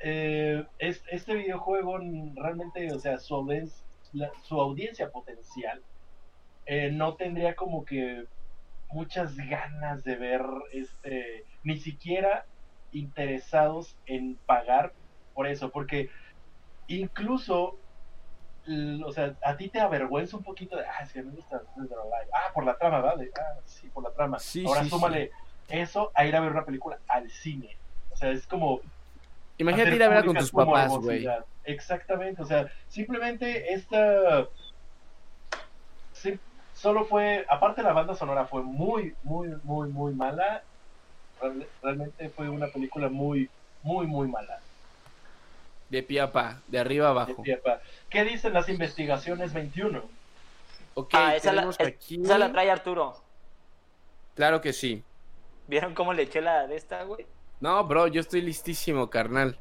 Eh, es- este videojuego realmente, o sea, su, la- su audiencia potencial eh, no tendría como que muchas ganas de ver este ni siquiera interesados en pagar por eso porque incluso o sea a ti te avergüenza un poquito de ah es que me gusta Dead or Alive". ah por la trama vale ah sí por la trama. Sí, ahora sí, súmale eso a ir a ver una película al cine. O sea es como Imagínate ir a verla con tus tu papás, güey. Exactamente, o sea, simplemente esta sí, solo fue, aparte la banda sonora fue muy, muy, muy, muy mala. Real- Realmente fue una película muy, muy, muy mala. De pie a pa, de arriba a de abajo. pie a pa. ¿Qué dicen las investigaciones 21? Ok, ah, esa la, tenemos es- aquí... esa la trae Arturo. Claro que sí. ¿Vieron cómo le eché la de esta, güey? No, bro, yo estoy listísimo, carnal.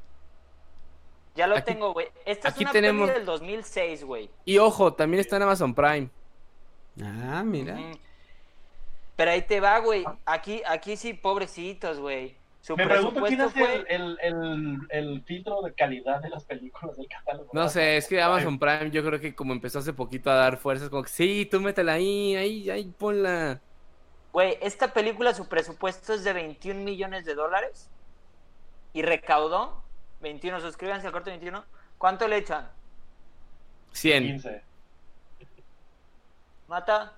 Ya lo Aquí- tengo, güey. Esta es aquí una tenemos- peli del 2006, güey. Y ojo, también está en Amazon Prime. Ah, mira. Mm. Pero ahí te va, güey. Aquí, aquí sí, pobrecitos, güey. Su Me pregunto quién presupuesto hace fue... el, el, el, el filtro de calidad de las películas del catálogo. No sé, es que Amazon Prime yo creo que como empezó hace poquito a dar fuerzas, como que sí, tú métela ahí, ahí, ahí, ponla. Güey, esta película, su presupuesto es de 21 millones de dólares. Y recaudó 21. Suscríbanse al corte 21. ¿Cuánto le echan? 100. 15. ¿Mata?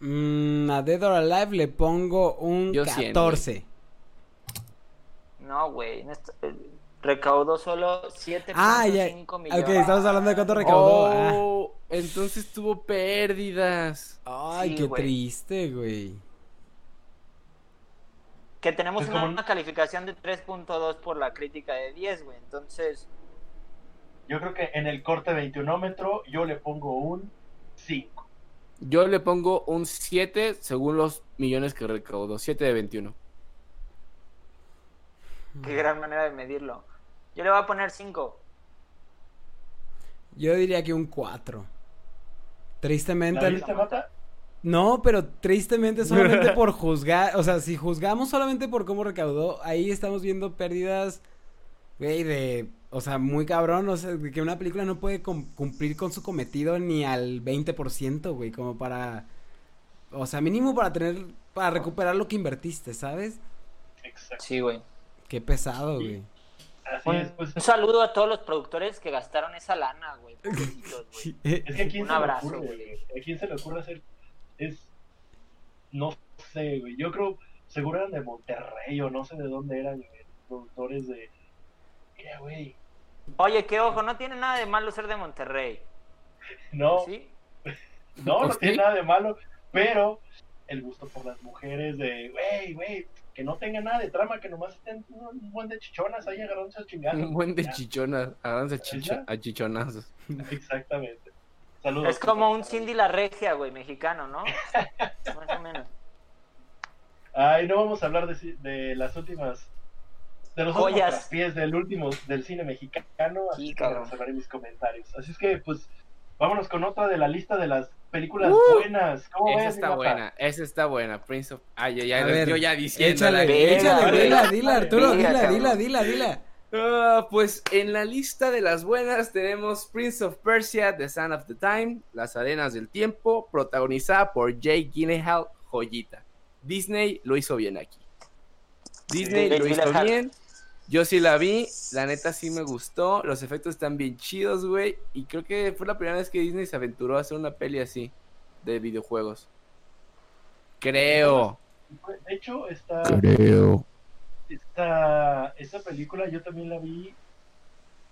Mm, a Dead or Alive le pongo un Yo 100, 14. No, güey. en esta- eh, Recaudó solo 7.5 Ah, ya. millones. Ok, estamos hablando de cuánto recaudó. Ah. Oh, entonces tuvo pérdidas. Ay, Sí, qué güey. triste, güey. Que tenemos una, una calificación de 3.2 por la crítica de 10, güey. Entonces, Yo creo que en el corte 21 yo le pongo un 5. Yo le pongo un 7 según los millones que recaudó. 7 de 21. qué gran manera de medirlo. Yo le voy a poner 5. Yo diría que un 4. Tristemente. ¿La viste, Mata? No, pero tristemente solamente por juzgar, o sea, si juzgamos solamente por cómo recaudó, ahí estamos viendo pérdidas, güey, de, o sea, muy cabrón, o sea, de que una película no puede cum- cumplir con su cometido ni al 20%, güey, como para, o sea, mínimo para tener, para recuperar lo que invertiste, ¿sabes? Exacto. Sí, güey. Qué pesado, güey. Así Un, es, pues. un saludo a todos los productores que gastaron esa lana, güey. güey. Es que a quién Un se abrazo, le ocurre, güey. A quién se le ocurre hacer. Es. No sé, güey. Yo creo. Seguro eran de Monterrey o no sé de dónde eran, güey, productores de. Mira, güey. Oye, que ojo, no tiene nada de malo ser de Monterrey. No, ¿Sí? no, no ¿Sí? tiene nada de malo. Pero el gusto por las mujeres de. Güey, güey. Que no tenga nada de trama, que nomás estén un buen de chichonas ahí agarrándose a chingados. Un buen de Ya, chichonas. Háganse chicho- a chichonazos. Exactamente. Saludos. Es como un Cindy la Regia, güey, mexicano, ¿no? Más o menos. Ay, no vamos a hablar de, las últimas. De los Joyas. últimos pies del último del cine mexicano. Sí, Así que cabrón. reservaré mis comentarios. Así es que, pues, vámonos con otra de la lista de las películas Uh, buenas. ¿Cómo Esa ves, está mata? buena, esa está buena. Prince of... Ay, ay, ay, A ver, yo ya diciéndola. Échale, Venga, échale, venga. dila, dila, Arturo, Venga, dila, dila, dila, dila. Ah, pues en la lista de las buenas tenemos Prince of Persia, The Son of the Time, Las Arenas del Tiempo, protagonizada por Jake Gyllenhaal, joyita. Disney lo hizo bien aquí. Disney lo hizo bien. Yo sí la vi, la neta sí me gustó, los efectos están bien chidos, güey, y creo que fue la primera vez que Disney se aventuró a hacer una peli así de videojuegos. Creo. De hecho, esta, Creo. esta, esta película yo también la vi.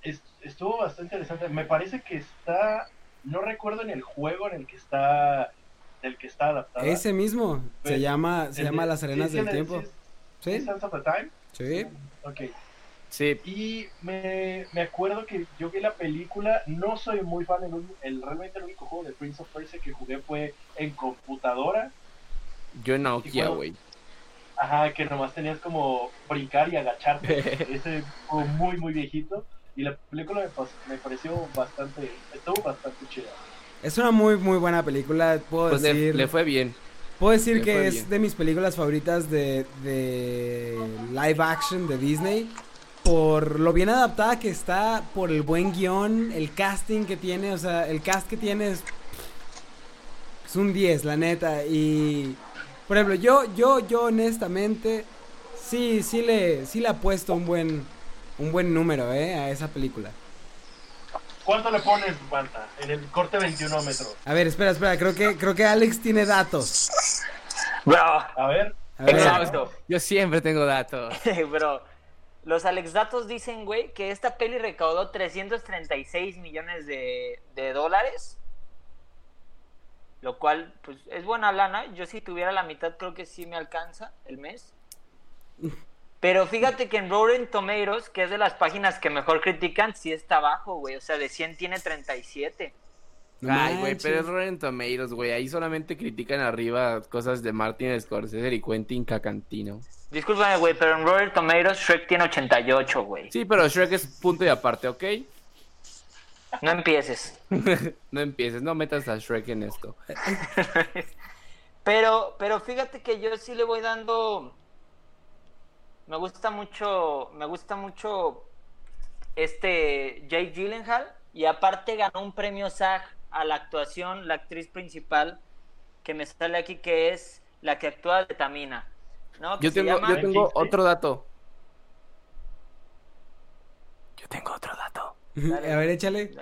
Es- estuvo bastante interesante. Me parece que está. No recuerdo en el juego en el que está. Del que está adaptada. Ese mismo, se llama, se llama de- Las Arenas del Tiempo. sí, ¿Sí? sí, Sands of the Time. Sí. Ok. Sí, Y me, me acuerdo que yo vi la película, no soy muy fan, el, el- realmente el único juego de Prince of Persia que jugué fue en computadora, yo en Nokia, güey. ajá, que nomás tenías como brincar y agacharte, ese fue muy muy viejito, y la película me, me pareció bastante, estuvo bastante chida. Es una muy, muy buena película, puedo Pues decir. le fue bien. Puedo decir Le que es bien. de mis películas favoritas de, de live action de Disney. Por lo bien adaptada que está, por el buen guion, el casting que tiene, o sea, el cast que tiene es, es un 10, la neta. Y, por ejemplo, yo, yo, yo honestamente, sí, sí le, sí le apuesto un buen, un buen número, eh, a esa película. ¿Cuánto le pones, Manta, en el corte 21 metro? A ver, espera, espera, creo que, creo que Alex tiene datos. Bro, A ver, A ver, Exacto. Yo siempre tengo datos. bro. Los Alex Datos dicen, güey, que esta peli recaudó 336 millones de, de dólares. Lo cual, pues, es buena lana. Yo si tuviera la mitad, creo que sí me alcanza el mes. Pero fíjate que en Rotten Tomatoes, que es de las páginas que mejor critican, sí está bajo, güey. O sea, de 100 tiene 37. no Ay, güey, pero es. Rotten Tomatoes, güey. Ahí solamente critican arriba cosas de Martin Scorsese y Quentin Cacantino. Discúlpame, güey, pero en Rotten Tomatoes Shrek tiene 88, güey. Sí, pero Shrek es punto y aparte, ¿ok? No empieces. no empieces, no metas a Shrek en esto. Pero, pero fíjate que yo sí le voy dando. Me gusta mucho, me gusta mucho este Jake Gyllenhaal y aparte ganó un premio SAG a la actuación, la actriz principal que me sale aquí que es la que actúa de Tamina. ¿No? Que Yo se tengo, llama- yo tengo otro dato. Yo tengo otro dato. A ver, échale.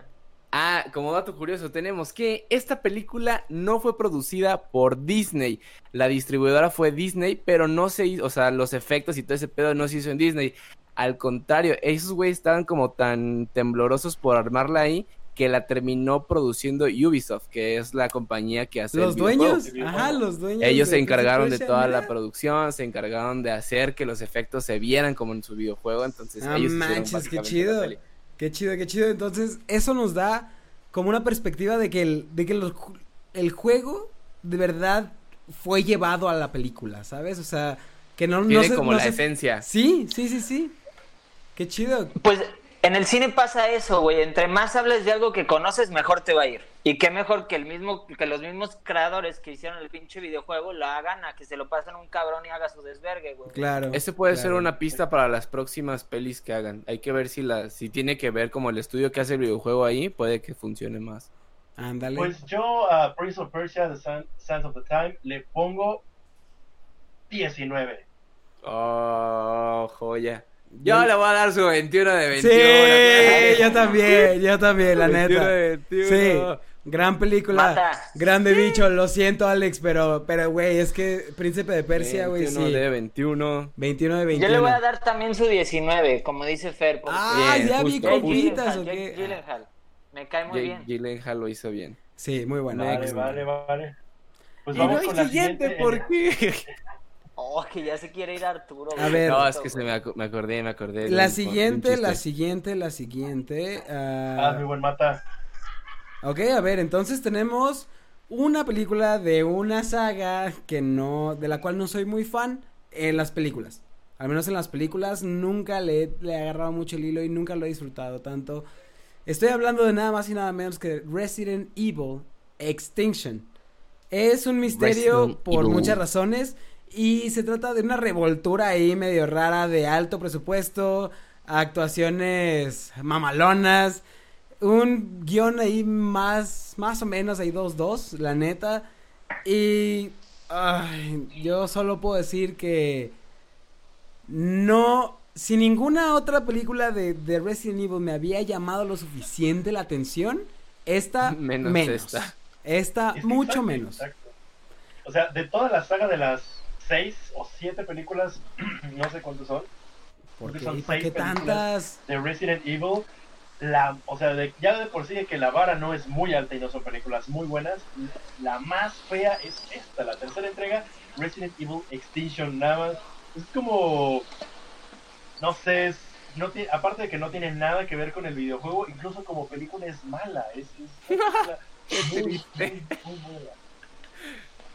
Ah, como dato curioso, tenemos que esta película no fue producida por Disney. La distribuidora fue Disney, pero no se hizo, o sea, los efectos y todo ese pedo no se hizo en Disney. Al contrario, esos güeyes estaban como tan temblorosos por armarla ahí que la terminó produciendo Ubisoft, que es la compañía que hace Los el videojuego. dueños, ajá, los dueños. Ellos se encargaron de toda la producción, se encargaron de hacer que los efectos se vieran como en su videojuego, entonces Ah, ellos manches, qué chido. Qué chido, qué chido. Entonces, eso nos da como una perspectiva de que el, de que los el juego de verdad fue llevado a la película, ¿sabes? O sea, que no, no Tiene se- como no la se- esencia. Sí, sí, sí, sí. Qué chido. Pues en el cine pasa eso, güey. Entre más hables de algo que conoces, mejor te va a ir. Y qué mejor que el mismo, que los mismos creadores que hicieron el pinche videojuego lo hagan a que se lo pasen un cabrón y haga su desvergue, güey. Claro. Ese puede ser una pista para las próximas pelis que hagan. Hay que ver si la, si tiene que ver como el estudio que hace el videojuego ahí, puede que funcione más. Ándale. Pues yo a Prince of Persia, The San- Sands of the Time, le pongo 19. Oh, joya. Yo le voy a dar su 21 de 21. Sí, yo también, yo también, la 21 neta. de 21. Sí, gran película. Mata. Grande bicho, lo siento, Alex, pero, pero, güey, es que Príncipe de Persia, güey, 21 sí. de 21. 21 de Yo 21. le voy a dar también su 19, como dice Fer. porque- Ah, Bien, ya vi Gyllenhaal, ¿o qué? Gyllenhaal. Me cae muy Jake bien. Gyllenhaal lo hizo bien. Sí, muy bueno. Vale, Next. vale, vale. Pues Y vamos no hay con la siguiente, siguiente. ¿por qué? Oh, que ya se quiere ir Arturo. A ver. No, es que se me, acu- me acordé, me acordé. de La siguiente, la siguiente, la siguiente. Ah, ah, muy buen mata. ok, a ver, entonces tenemos una película de una saga que no, de la cual no soy muy fan en las películas. Al menos en las películas nunca le, le he agarrado mucho el hilo y nunca lo he disfrutado tanto. Estoy hablando de nada más y nada menos que Resident Evil Extinction. Es un misterio Resident por Evil. muchas razones y se trata de una revoltura ahí medio rara de alto presupuesto, actuaciones mamalonas, un guion ahí más, más o menos ahí dos dos, la neta. Y ay, yo solo puedo decir que no, si ninguna otra película de, de Resident Evil me había llamado lo suficiente la atención, esta Menos menos. esta. Esta Es mucho exacto, menos. exacto. O sea, de toda la saga de las seis o siete películas, no sé cuántos son, ¿Por qué? son ¿Y para seis tantas? de Resident Evil, la, o sea, de- ya de por sí de que la vara no es muy alta y no son películas muy buenas, la más fea es esta, la tercera entrega, Resident Evil Extinction, nada más. Es como, no sé, es- no tiene, aparte de que no tiene nada que ver con el videojuego, incluso como película es mala, es, es muy, muy, muy mala.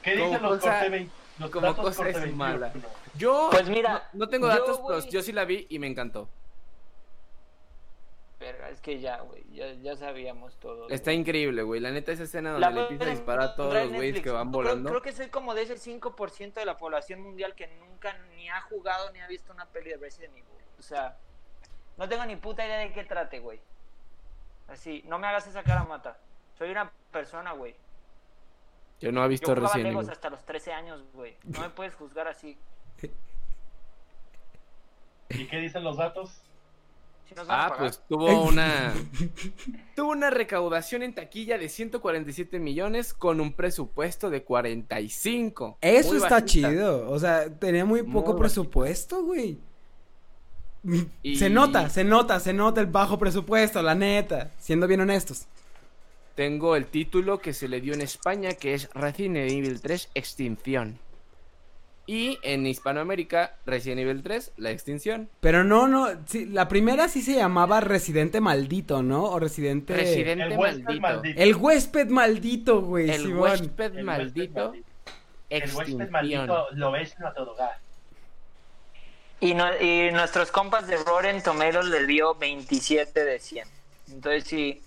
¿Qué dicen los corte 20? Los como cosa es 21? mala. Yo Pues mira, no, no tengo yo, datos, pero yo sí la vi y me encantó. Verga, es que ya, güey, ya, ya sabíamos todo. Está increíble, güey. La neta, esa escena donde La le empieza a disparar a todos los güeyes que van Creo- volando. Creo, que soy como de ese 5% de la población mundial que nunca ni ha jugado ni ha visto una peli de Resident Evil. O sea, no tengo ni puta idea de qué trate, güey. Así, no me hagas esa cara, mata. Soy una persona, güey. Yo no he Yo visto jugaba Resident Legos hasta los 13 años, güey. No me puedes juzgar así. ¿Y qué dicen los datos? Si Ah, pues tuvo una tuvo una recaudación en taquilla de 147 millones con un presupuesto de 45. Eso Muy está bajita. chido. O sea, tenía muy poco Muy presupuesto, güey. Y- Se nota, se nota, se nota el bajo presupuesto, la neta. Siendo bien honestos. Tengo el título que se le dio en España, que es Resident Evil 3 Extinción. Y en Hispanoamérica, Resident Evil 3 La Extinción. Pero no, no. sí, la primera sí se llamaba Residente Maldito, ¿no? O Residente. Residente El huésped maldito. maldito. El huésped maldito, güey. El Simón. huésped El huésped maldito. maldito. El huésped Extinción. maldito lo ves no a todo gas. Y, no- y nuestros compas de Rotten Tomatoes le dio 27 de 100. Entonces sí,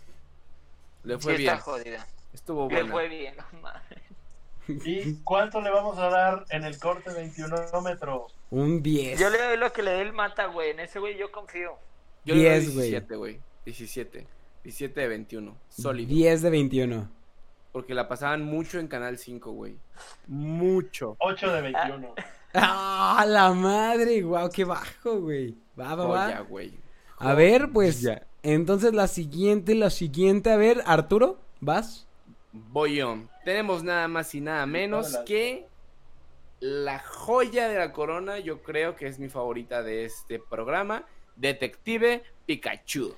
Le sí fue bien. está jodida. Estuvo Le buena. fue bien. no. ¿Y cuánto le vamos a dar en el corte 21 metro? Un 10. Yo le doy lo que le dé el mata, güey. En ese güey yo confío. Yo le doy 10, güey. 17, güey. 17. 17 de 21. Sólido. 10 de 21. Porque la pasaban mucho en Canal 5, güey. Mucho. 8 de 21. ¡Ah, la madre! ¡Guau, qué bajo, güey! Va, va, güey. A ver, pues, Ya. Entonces la siguiente, la siguiente, a ver, Arturo, ¿vas? Voy yo. Tenemos nada más y nada menos que la joya de la corona. Yo creo que es mi favorita de este programa. Detective Pikachu.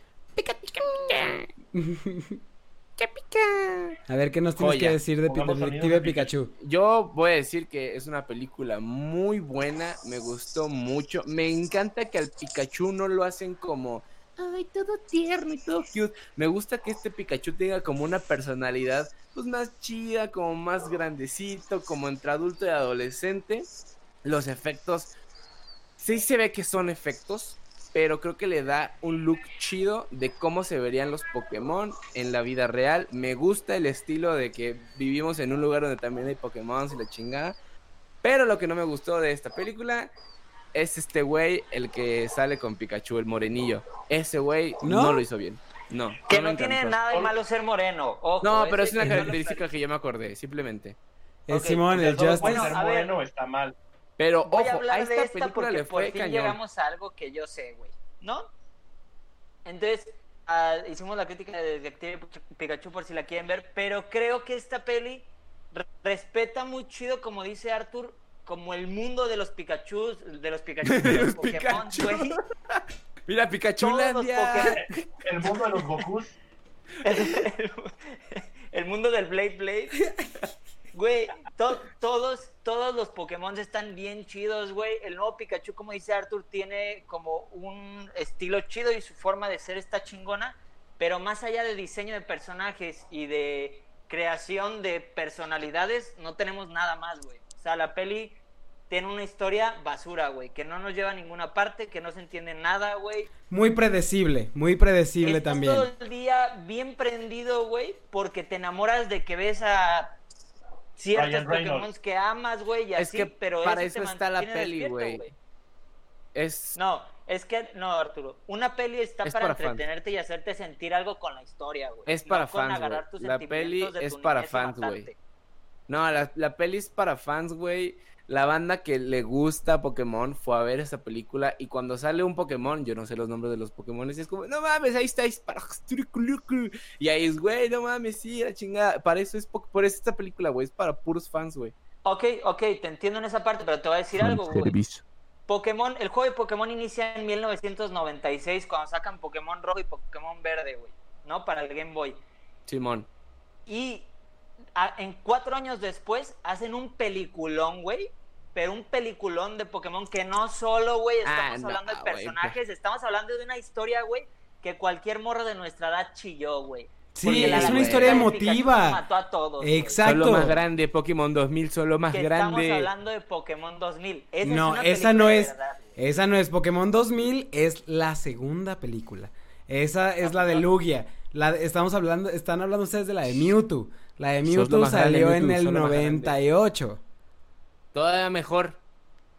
A ver, ¿qué nos tienes Joya. que decir de Pongamos Detective Pikachu? Yo voy a decir que es una película muy buena, me gustó mucho. Me encanta que al Pikachu no lo hacen como, ay, todo tierno y todo cute. Me gusta que este Pikachu tenga como una personalidad pues más chida, como más grandecito, como entre adulto y adolescente. Los efectos, sí se ve que son efectos, pero creo que le da un look chido de cómo se verían los Pokémon en la vida real. Me gusta el estilo de que vivimos en un lugar donde también hay Pokémon y la chingada. Pero lo que no me gustó de esta película es este güey, el que sale con Pikachu, el morenillo. Ese güey ¿No? ¿No? lo hizo bien. No. Que no tiene nada de malo ser moreno. Ojo, No, pero es una característica que yo me acordé, simplemente. Es Ok, Simón, el Justice. Bueno, ser moreno está mal. Pero Voy ojo, a a, hablar de esta esta película porque le por fue fin cañón. llegamos a algo que yo sé, güey. ¿No? Entonces, ah, hicimos la crítica de Detective Pikachu por si la quieren ver, pero creo que esta peli re- respeta muy chido, como dice Arthur, como el mundo de los Pikachu, de los Pikachu, de los Pokémon, Pikachu. güey. Mira, Pikachu El mundo de los Gokus. el, el mundo del Blade Blade. Güey, to- todos, todos los Pokémon están bien chidos, güey. El nuevo Pikachu, como dice Arthur, tiene como un estilo chido y su forma de ser está chingona. Pero más allá de diseño de personajes y de creación de personalidades, no tenemos nada más, güey. O sea, la peli tiene una historia basura, güey, que no nos lleva a ninguna parte, que no se entiende nada, güey. Muy predecible, muy predecible Estás también. todo el día bien prendido, güey, porque te enamoras de que ves a ciertos. Pokémon que amas, güey, y Es así, que pero para eso, está la peli, güey. Es No, es que, no, Arturo, una peli está Es para, para fans. entretenerte y hacerte sentir algo con la historia, güey. Es no para con fans, agarrar güey. tus La peli es para fans, güey. No, la, la peli es para fans, güey. La banda que le gusta Pokémon fue a ver esa película y cuando sale un Pokémon, yo no sé los nombres de los Pokémon, y es como, no mames, ahí está. Y ahí es, güey, no mames, sí, la chingada. Para eso es, po- por eso esta película, güey, es para puros fans, güey. Ok, ok, te entiendo en esa parte, pero te voy a decir algo, güey. Pokémon, el juego de Pokémon inicia en 1996 cuando sacan Pokémon rojo y Pokémon verde, güey, ¿no? Para el Game Boy. Simón. Y a- en cuatro años después hacen un peliculón, güey. Pero un peliculón de Pokémon que no solo, güey, Ah, estamos no, hablando de güey, personajes, estamos hablando de una historia, güey, que cualquier morro de nuestra edad chilló, güey. Sí, es una historia emotiva. mató a todos. Exacto. Solo más grande, Pokémon 2000, solo más Que grande. Estamos hablando de Pokémon 2000. Esa es No, esa no es. Esa no es Pokémon 2000, es la segunda película. Esa es la de Lugia. La, estamos hablando, están hablando ustedes de la de Mewtwo. La de Mewtwo salió en el sos lo más grande. 98. Todavía mejor.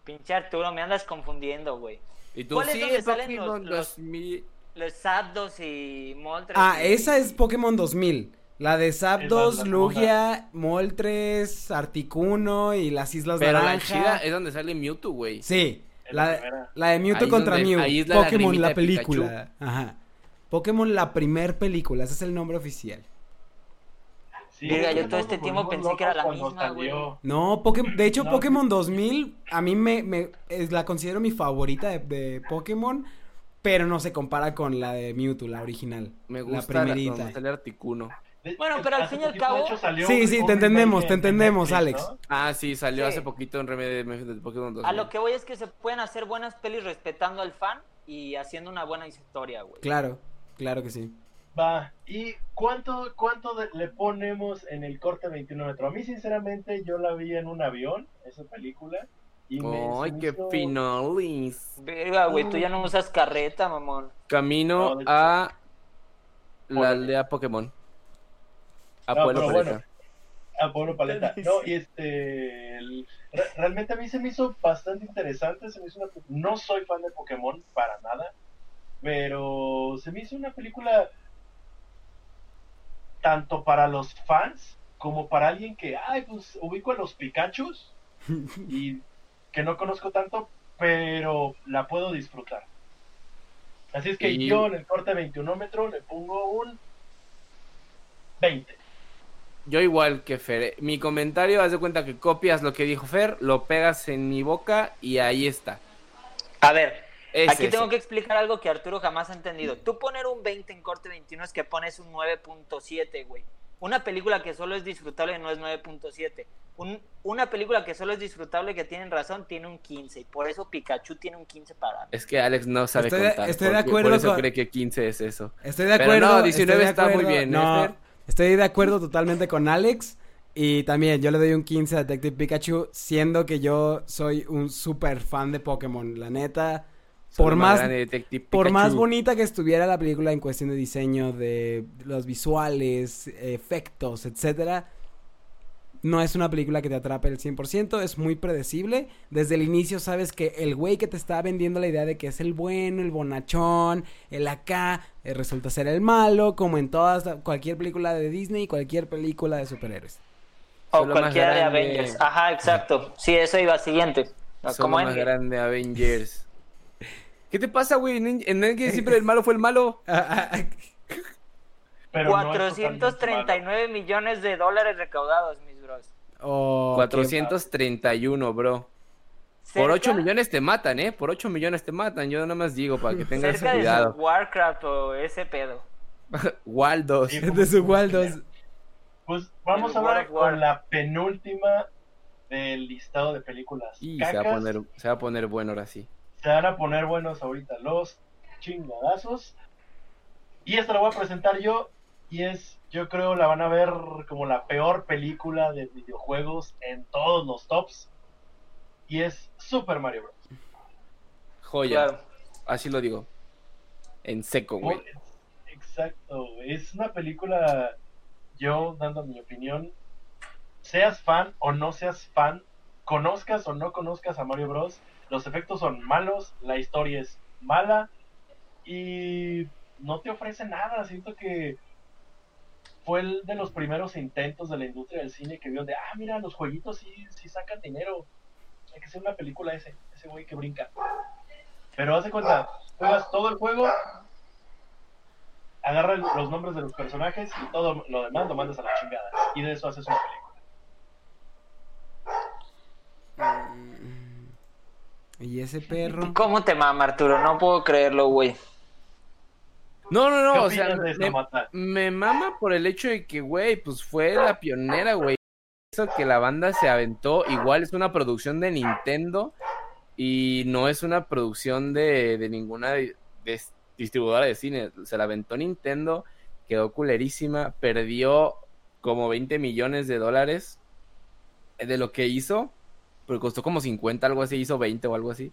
Pinche Arturo, me andas confundiendo, güey. Y tú ¿Cuál es sí, donde salen Pokémon los- los- 2000. Los Zapdos y Moltres. Ah, y- esa es Pokémon 2000. La de Zapdos, la Lugia, Moltres, Articuno y las Islas Pero la Naranja. chida es donde sale Mewtwo, güey. Sí, la la, la de Mewtwo Ahí contra donde- Mew. ahí es la Pokémon, la de película. Ajá. Pokémon, la primer película. Ese es el nombre oficial. Sí, yo todo este tiempo pensé que era la misma, güey. No, de hecho, No. Pokémon 2000, a mí me, me- es- la considero mi favorita de, de Pokémon, pero no se compara con la de Mewtwo, la original. Me la gusta la, primerita. sale Articuno. Bueno, pero al fin y al cabo- Sí, sí, te entendemos, te en entendemos, Alex. ¿no? Ah, sí, salió Sí. hace poquito en remake de, de Pokémon 2000. A lo que voy es que se pueden hacer buenas pelis respetando al fan y haciendo una buena historia, güey. Claro, claro que sí. Va, ¿y cuánto, cuánto de- le ponemos en el corte 21 metro? A mí, sinceramente, yo la vi en un avión, esa película, Y me- Ay, qué finolis. Verga, güey, tú ya no usas carreta, mamón. Camino No, de hecho- a la aldea Pokémon. A No, Pueblo Paleta. bueno. A Pueblo Paleta. No, y este. el- realmente a mí se me hizo bastante interesante. Se me hizo una, no soy fan de Pokémon para nada. Pero se me hizo una película. Tanto para los fans como para alguien que, ay, pues ubico a los Pikachus y que no conozco tanto, pero la puedo disfrutar. Así es que Y- yo en el corte 21 le pongo un 20. Yo igual que Fer. eh, Mi comentario, haz de cuenta que copias lo que dijo Fer, lo pegas en mi boca y ahí está. A ver, Es aquí eso. tengo que explicar algo que Arturo jamás ha entendido. Tú poner un 20 en corte 21 es que pones un 9.7, güey. Una película que solo es disfrutable no es 9.7. Un- una película que solo es disfrutable, que tienen razón, tiene un 15. Y por eso Pikachu tiene un 15 para mí. Es que Alex no sabe Estoy de- contar. estoy de porque- acuerdo Por eso con- cree que 15 es eso. Estoy de Pero acuerdo. no, estoy 19 de está muy bien, ¿eh, No, estoy de acuerdo totalmente con Alex. Y también yo le doy un 15 a Detective Pikachu, siendo que yo soy un súper fan de Pokémon. La neta, Soy por más, grande Detective por más Pikachu. bonita que estuviera la película en cuestión de diseño, de los visuales, efectos, etcétera, no es una película que te atrape el 100%, es muy predecible. Desde el inicio sabes que el güey que te está vendiendo la idea de que es el bueno, el bonachón, el acá, eh, resulta ser el malo, como en todas, cualquier película de Disney y cualquier película de superhéroes. O Soy lo más cualquiera de. Avengers. Ajá, exacto. Sí, eso iba siguiente. Son Como más grande Avengers. ¿Qué te pasa, güey? En en Endgame siempre el malo fue el malo. Pero no es totalmente 439 millones de dólares recaudados, mis bros. O 431, bro. Por Cerca- 8 millones te matan, ¿eh? Por 8 millones te matan. Yo nada más digo para que tengas Cerca de cuidado. su Warcraft o ese pedo. Waldos. Sí. de su Waldos. Pues vamos El a War. con la penúltima del listado de películas. Y se va, a poner, se va a poner bueno ahora sí. Se van a poner buenos ahorita los chingadazos. Y esta la voy a presentar yo. Y es, yo creo, la van a ver como la peor película de videojuegos en todos los tops. Y es Super Mario Bros. Joya. Claro. Así lo digo. En seco, güey. Exacto, güey. es una película, yo dando mi opinión, seas fan o no seas fan, conozcas o no conozcas a Mario Bros, los efectos son malos, la historia es mala y no te ofrece nada. Siento que fue el de los primeros intentos de la industria del cine que vio de, ah, mira, los jueguitos sí, sí sacan dinero. Hay que hacer una película ese, ese güey que brinca. Pero haz de cuenta, juegas todo el juego, agarra el- los nombres de los personajes y todo lo demás lo mandas a la chingada. Y de eso haces una película. Y ese perro. ¿Cómo te mama, Arturo? No puedo creerlo, güey. No, no, ¿Qué no. O sea, me, mama por el hecho de que, güey, pues fue la pionera, güey. Eso que la banda se aventó. Igual es una producción de Nintendo. Y no es una producción de, de ninguna distribuidora de cine. Se la aventó Nintendo. Quedó culerísima. Perdió como 20 millones de dólares de lo que hizo. Pero costó como 50, algo así. Hizo 20 o algo así.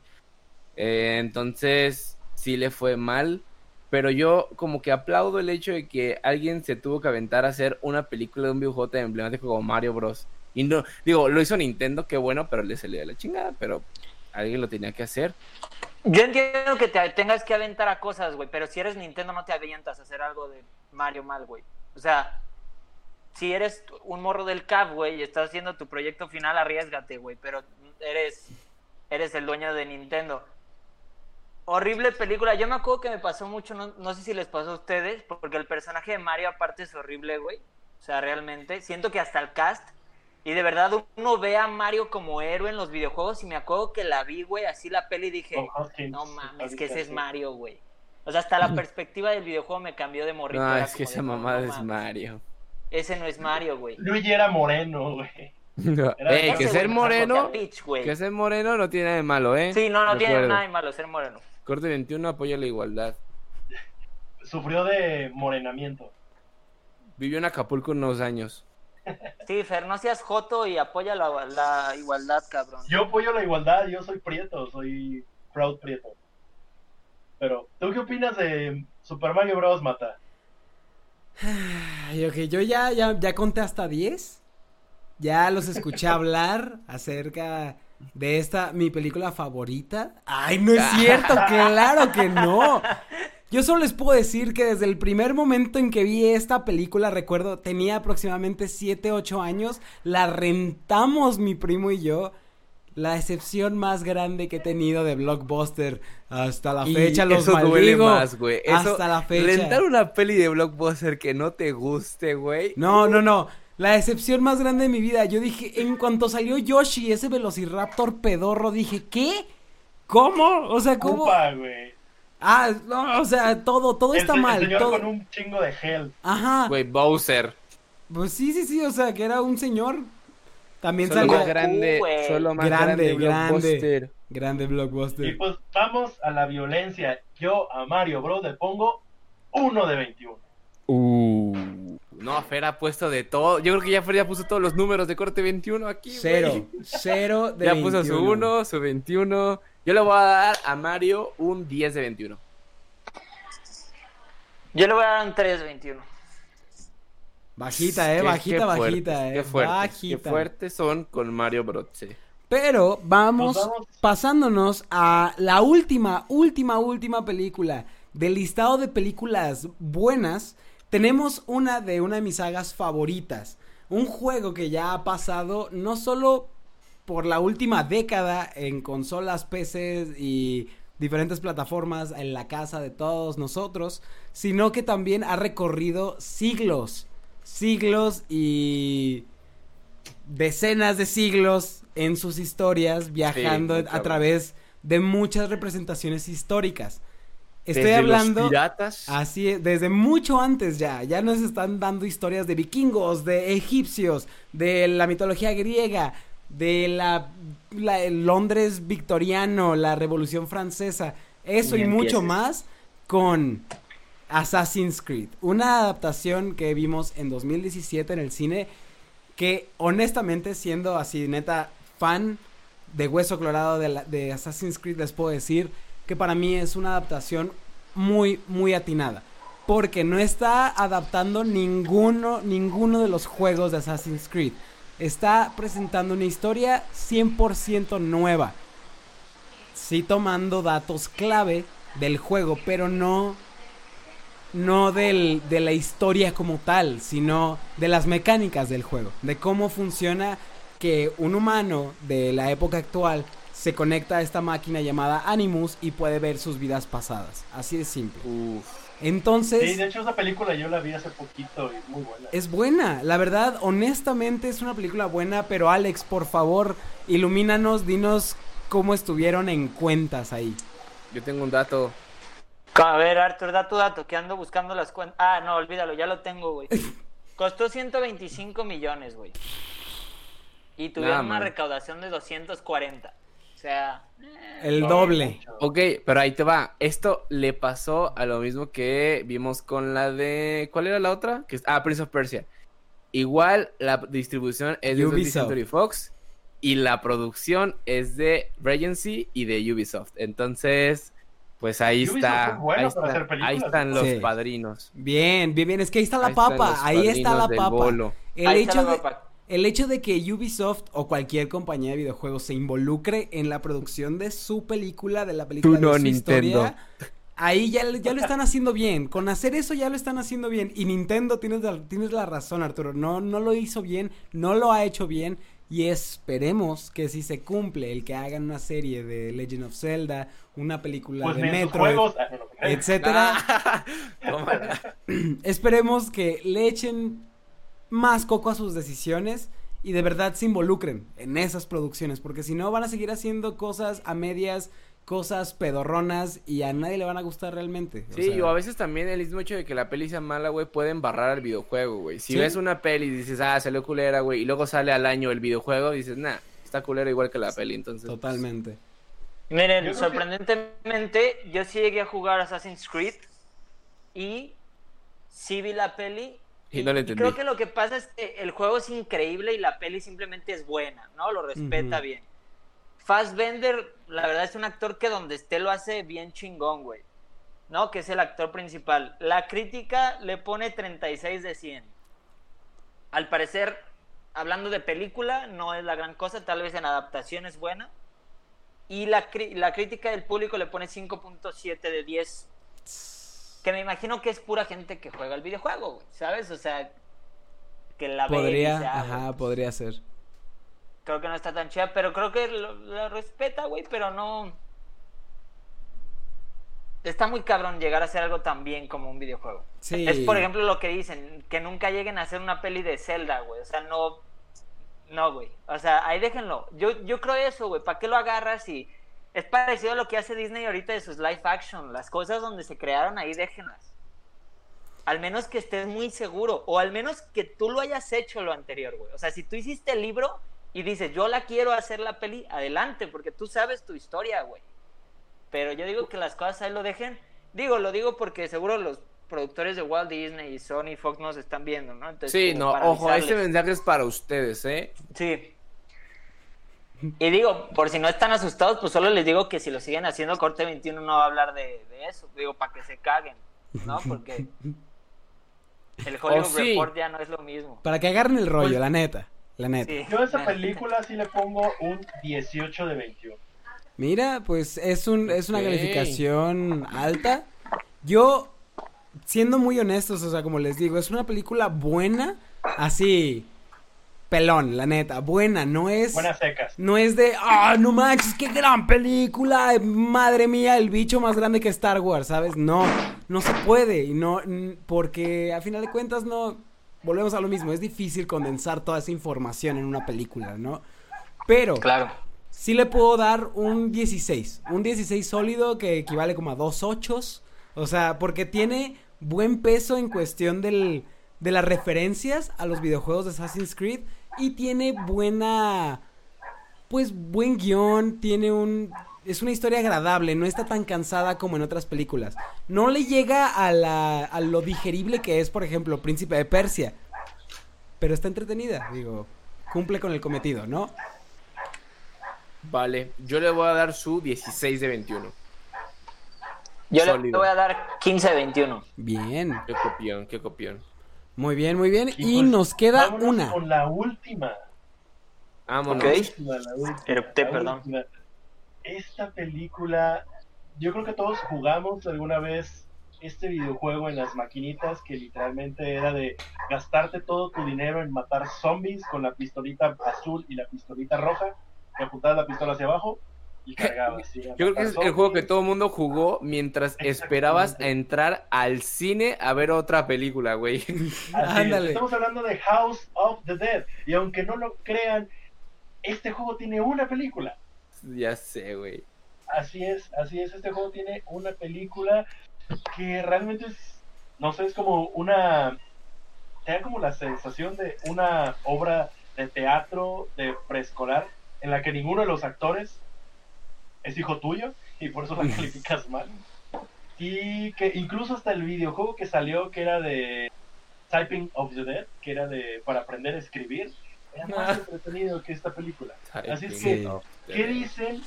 Eh, entonces, sí le fue mal. Pero yo como que aplaudo el hecho de que alguien se tuvo que aventar a hacer una película de un videojuego emblemático como Mario Bros. Y no, digo, lo hizo Nintendo, qué bueno, pero le salió de la chingada, pero alguien lo tenía que hacer. Yo entiendo que te tengas que aventar a cosas, güey, pero si eres Nintendo no te avientas a hacer algo de Mario mal, güey. O sea, si eres un morro del CAP, güey, y estás haciendo tu proyecto final, arriesgate, güey, pero eres, eres el dueño de Nintendo. Horrible película. Yo me acuerdo que me pasó mucho, no, no sé si les pasó a ustedes, porque el personaje de Mario aparte es horrible, güey. O sea, realmente. Siento que hasta el cast. Y de verdad uno ve a Mario como héroe en los videojuegos y me acuerdo que la vi, güey, así la peli y dije, Hoskins, no mames, que ese es. Mario, güey. O sea, hasta la perspectiva del videojuego me cambió de morrito. No, es que esa mamada es mames, Mario. Ese no es Mario, güey. Luigi era moreno, güey. Era- Ey, que Ese ser güey moreno, Peach, que ser moreno no tiene nada de malo, ¿eh? Sí, no, no tiene nada de malo ser moreno. Corte 21 apoya la igualdad. Sufrió de morenamiento. Vivió en Acapulco unos años. Sí, Fer, no seas joto y apoya la, la igualdad, cabrón. Yo apoyo la igualdad, yo soy prieto, soy proud prieto. Pero, ¿tú qué opinas de Super Mario Bros. Mata? Ok, yo ya, ya, ya conté hasta 10. Ya los escuché hablar acerca de esta, mi película favorita. Ay, no es cierto, claro que no. Yo solo les puedo decir que desde el primer momento en que vi esta película, recuerdo, tenía aproximadamente 7, 8 años, la rentamos mi primo y yo. La excepción más grande que he tenido de Blockbuster hasta la Y fecha, los eso duele más, güey. Eso- Hasta la fecha. Rentar una peli de blockbuster que no te guste, güey. No, no, no. La excepción más grande de mi vida. Yo dije, en cuanto salió Yoshi, ese velociraptor pedorro, dije, ¿qué? ¿Cómo? O sea, ¿cómo? Upa, güey. Ah, no, o sea, todo, todo El está el mal. señor todo- con un chingo de gel. Ajá. Güey, Bowser. Pues sí, sí, sí, o sea, que era un señor. También Solo salía más grande, güey. solo más Grande, grande, grande. blockbuster. grande Y blockbuster. pues vamos a la violencia. Yo a Mario Bros. le pongo uno de 21. Uh. No, Fer ha puesto de todo. Yo creo que ya Fer ya puso todos los números de corte 21 aquí. Cero, cero de Ya puso su 21. 1, su 21. Yo le voy a dar a Mario un 10 de 21. Yo le voy a dar un 3.21. Bajita, eh, bajita, qué bajita, fuertes, eh. Qué fuertes, bajita. qué fuertes son con Mario Bros. sí. Pero vamos, vamos. pasándonos a la última, última, última película del listado de películas buenas. Tenemos una de una de mis sagas favoritas. Un juego que ya ha pasado no solo por la última década en consolas, PCs y diferentes plataformas en la casa de todos nosotros, sino que también ha recorrido siglos, siglos y decenas de siglos en sus historias, viajando a través de muchas representaciones históricas. Estoy Desde hablando... Los piratas. Así es, desde mucho antes ya, ya nos están dando historias de vikingos, de egipcios, de la mitología griega, de la, la- el Londres victoriano, la Revolución Francesa, eso Ni y mucho más con Assassin's Creed, una adaptación que vimos en 2017 en el cine que honestamente siendo así neta fan de Hueso Colorado de, Assassin's Creed les puedo decir que para mí es una adaptación muy muy atinada. Porque no está adaptando ninguno ninguno de los juegos de Assassin's Creed. Está presentando una historia 100% nueva. Sí tomando datos clave del juego pero no no del, de la historia como tal, sino de las mecánicas del juego, de cómo funciona que un humano de la época actual se conecta a esta máquina llamada Animus y puede ver sus vidas pasadas. Así de simple. Uf. Entonces, Sí, de hecho esa película yo la vi hace poquito y es muy buena. es buena. La verdad, honestamente es una película buena, pero Alex, por favor, ilumínanos, dinos cómo estuvieron en cuentas ahí. Yo tengo un dato. A ver, Arthur, da tu dato, que ando buscando las cuentas. Ah, no, olvídalo, ya lo tengo, güey. Costó 125 millones, güey. Y tuvieron una recaudación de 240. O sea, El No, doble. Ok, pero ahí te va. Esto le pasó a lo mismo que vimos con la de. ¿Cuál era la otra? Que... Ah, Prince of Persia. Igual la distribución es de 20th Ubisoft. Century Fox y la producción es de Regency y de Ubisoft. Entonces, pues ahí Ubisoft está. es bueno ahí, para está- hacer películas, ahí están los Sí. padrinos. Bien, bien, bien. Es que ahí está la Ahí papa. Ahí está la padrinos del papa. bolo. El ahí está hecho la de, papa. El hecho de que Ubisoft o cualquier compañía de videojuegos se involucre en la producción de su película, de la película Tú no, de su Nintendo. historia, ahí ya, ya lo están haciendo bien. Con hacer eso ya lo están haciendo bien. Y Nintendo, tienes la, tienes la razón, Arturo. No, no lo hizo bien, no lo ha hecho bien. Y esperemos que si se cumple el que hagan una serie de Legend of Zelda, una película Pues de Metroid, juegos. ah, no. etcétera. Ah. Esperemos que le echen más coco a sus decisiones y de verdad se involucren en esas producciones, porque si no van a seguir haciendo cosas a medias, cosas pedorronas y a nadie le van a gustar realmente. O Sí, sea, o a veces también el mismo hecho de que la peli sea mala, güey, puede embarrar al videojuego, güey. Si Sí. ves una peli y dices, ah, salió culera, güey, y luego sale al año el videojuego, dices, nah, está culera igual que la peli, entonces. pues, Totalmente. Miren, Yo creo que- sorprendentemente, yo sí llegué a jugar Assassin's Creed y sí vi la peli Y no le entendí. Creo que lo que pasa es que el juego es increíble y la peli simplemente es buena, ¿no? Lo respeta bien. Fassbender, la verdad es un actor que donde esté lo hace bien chingón, güey. ¿No? Que es el actor principal. La crítica le pone 36 de 100. Al parecer, hablando de película, no es la gran cosa, tal vez en adaptación es buena. Y la, la crítica del público le pone 5.7 de 10. Que me imagino que es pura gente que juega el videojuego, güey, ¿sabes? O sea, que la ve y Podría, dice, "Ah, ajá, podría ser. Creo que no está tan chida, pero creo que lo, lo respeta, güey, pero no... Está muy cabrón llegar a hacer algo tan bien como un videojuego. Sí. Es, por ejemplo, lo que dicen, que nunca lleguen a hacer una peli de Zelda, güey. O sea, no... No, güey. O sea, ahí déjenlo. Yo, yo creo eso, güey. ¿Para qué lo agarras? Y es parecido a lo que hace Disney ahorita de sus live action. Las cosas donde se crearon, ahí déjenlas. Al menos que estés muy seguro. O al menos que tú lo hayas hecho lo anterior, güey. O sea, si tú hiciste el libro y dices, yo la quiero hacer la peli, adelante, porque tú sabes tu historia, güey. Pero yo digo que las cosas ahí lo dejen. Digo, lo digo porque seguro los productores de Walt Disney y Sony Fox nos están viendo, ¿no? Entonces, Sí, no, ojo, este mensaje es para ustedes, ¿eh? Sí. Y digo, por si no están asustados, pues solo les digo que si lo siguen haciendo, Corte 21 no va a hablar de, de eso. Digo, para que se caguen, ¿no? Porque el Hollywood Oh, sí. Report ya no es lo mismo. Para que agarren el rollo, Pues- la neta. La neta. Sí. Yo a esa película sí le pongo un 18 de 21. Mira, pues es un es una calificación alta. Yo siendo muy honestos, o sea, como les digo, es una película buena, así pelón, la neta, buena, no es Buenas secas. no es de, ah, no manches, qué gran película, madre mía, el bicho más grande que Star Wars, ¿sabes? No, no se puede, y no, porque a final de cuentas no, volvemos a lo mismo, es difícil condensar toda esa información en una película, ¿no? Pero, Claro. sí le puedo dar un 16, un 16 sólido que equivale como a dos ochos, o sea, porque tiene buen peso en cuestión del, de las referencias a los videojuegos de Assassin's Creed y tiene buena, pues buen guion, tiene un, es una historia agradable, no está tan cansada como en otras películas. No le llega a, la, a lo digerible que es, por ejemplo, Príncipe de Persia, pero está entretenida, digo, cumple con el cometido, ¿no? Vale, yo le voy a dar su 16 de 21. Yo le voy a dar 15 de 21. Bien, Qué copión, qué copión. muy bien, muy bien. Y, pues, nos queda una. Con la última. Vámonos. Ok. última, la última, Erupté, la perdón. última. Esta película, yo creo que todos jugamos alguna vez este videojuego en las maquinitas que literalmente era de gastarte todo tu dinero en matar zombies con la pistolita azul y la pistolita roja, que apuntabas la pistola hacia abajo y cargabas. y Yo creo que es el juego que todo el mundo jugó mientras esperabas a entrar al cine a ver otra película, güey. Es, Ándale. Estamos hablando de House of the Dead. Y aunque no lo crean, este juego tiene una película. Ya sé, güey. Así es, así es. Este juego tiene una película que realmente es, no sé, es como una, te da como la sensación de una obra de teatro de preescolar en la que ninguno de los actores es hijo tuyo y por eso la calificas mal. Y que incluso hasta el videojuego que salió, que era de Typing of the Dead, que era de para aprender a escribir, era más entretenido que esta película. Así es que, ¿Qué dicen?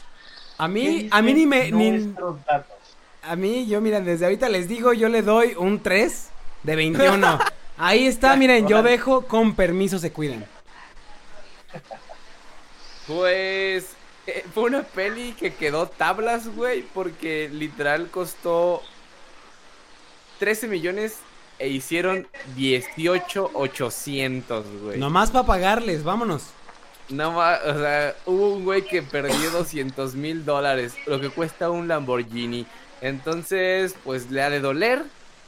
A ¿Qué mí, a mí ni me, ni, datos? a mí, yo miren, desde ahorita les digo, yo le doy un 3 de 21. Ahí está, miren, yo dejo, con permiso se cuiden. Pues eh, fue una peli que quedó tablas, güey, porque literal costó 13 millones e hicieron 18 800, güey. No, Nomás para pagarles, vámonos. ma- o sea, hubo un güey que perdió 200 mil dólares, lo que cuesta un Lamborghini. Entonces, pues le ha de doler.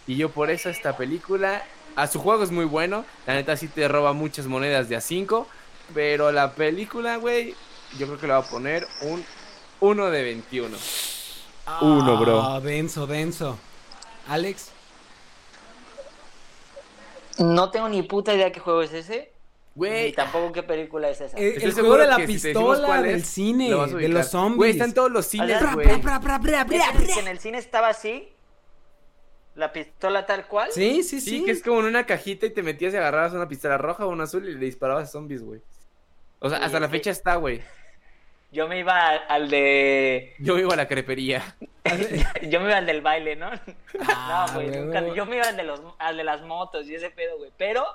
Y yo por eso esta película, a su juego es muy bueno. La neta sí te roba muchas monedas de a 5. Pero la película, güey, yo creo que le voy a poner un 1 de 21. Uno, bro. Ah, denso, denso. Alex, No tengo ni puta idea qué juego es ese. Ni Güey, tampoco qué película es esa. eh, el seguro juego de la si pistola, del es, cine, lo de los zombies. Güey, está en todos los cines, sea, güey. Bra, bra, bra, bra, ¿Es bra, en el el cine estaba así? ¿La pistola tal cual? Sí, sí, Sí, sí. que es como en una cajita y te metías y agarrabas una pistola roja o una azul y le disparabas a zombies, güey. O sea, Sí, hasta la fecha está, güey. Yo me iba al, de. Yo iba a la crepería. Yo me iba al del baile, ¿no? Ah, no, güey, huevo. nunca. Yo me iba al de, los, al de las motos y ese pedo, güey. Pero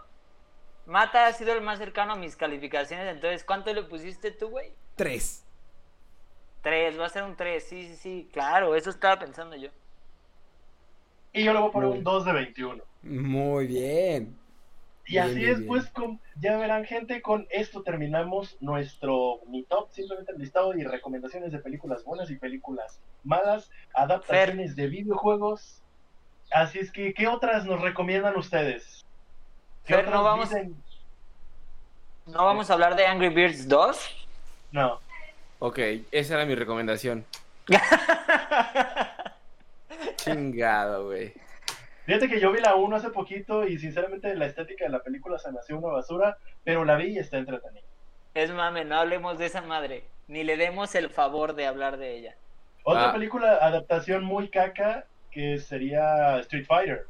Mata ha sido el más cercano a mis calificaciones. Entonces, ¿cuánto le pusiste tú, güey? Tres. Tres, va a ser un tres. Sí, sí, sí. Claro, eso estaba pensando yo. Y yo le voy a poner Muy un 2 de 21. Muy bien. Y Bien, así bien, es, bien. pues, con- ya verán, gente, con esto terminamos nuestro mi top, simplemente el listado y recomendaciones de películas buenas y películas malas, adaptaciones de videojuegos. Así es que, ¿qué otras nos recomiendan ustedes? ¿Qué Fer, no vamos- dicen? ¿No vamos a hablar de Angry Birds 2? No. Ok, esa era mi recomendación. Chingado, güey. Fíjate que yo vi la 1 hace poquito y sinceramente la estética de la película se me hacía una basura, pero la vi y está entretenida. Es mame, no hablemos de esa madre. Ni le demos el favor de hablar de ella. Otra Ah. película adaptación muy caca que sería Street Fighter.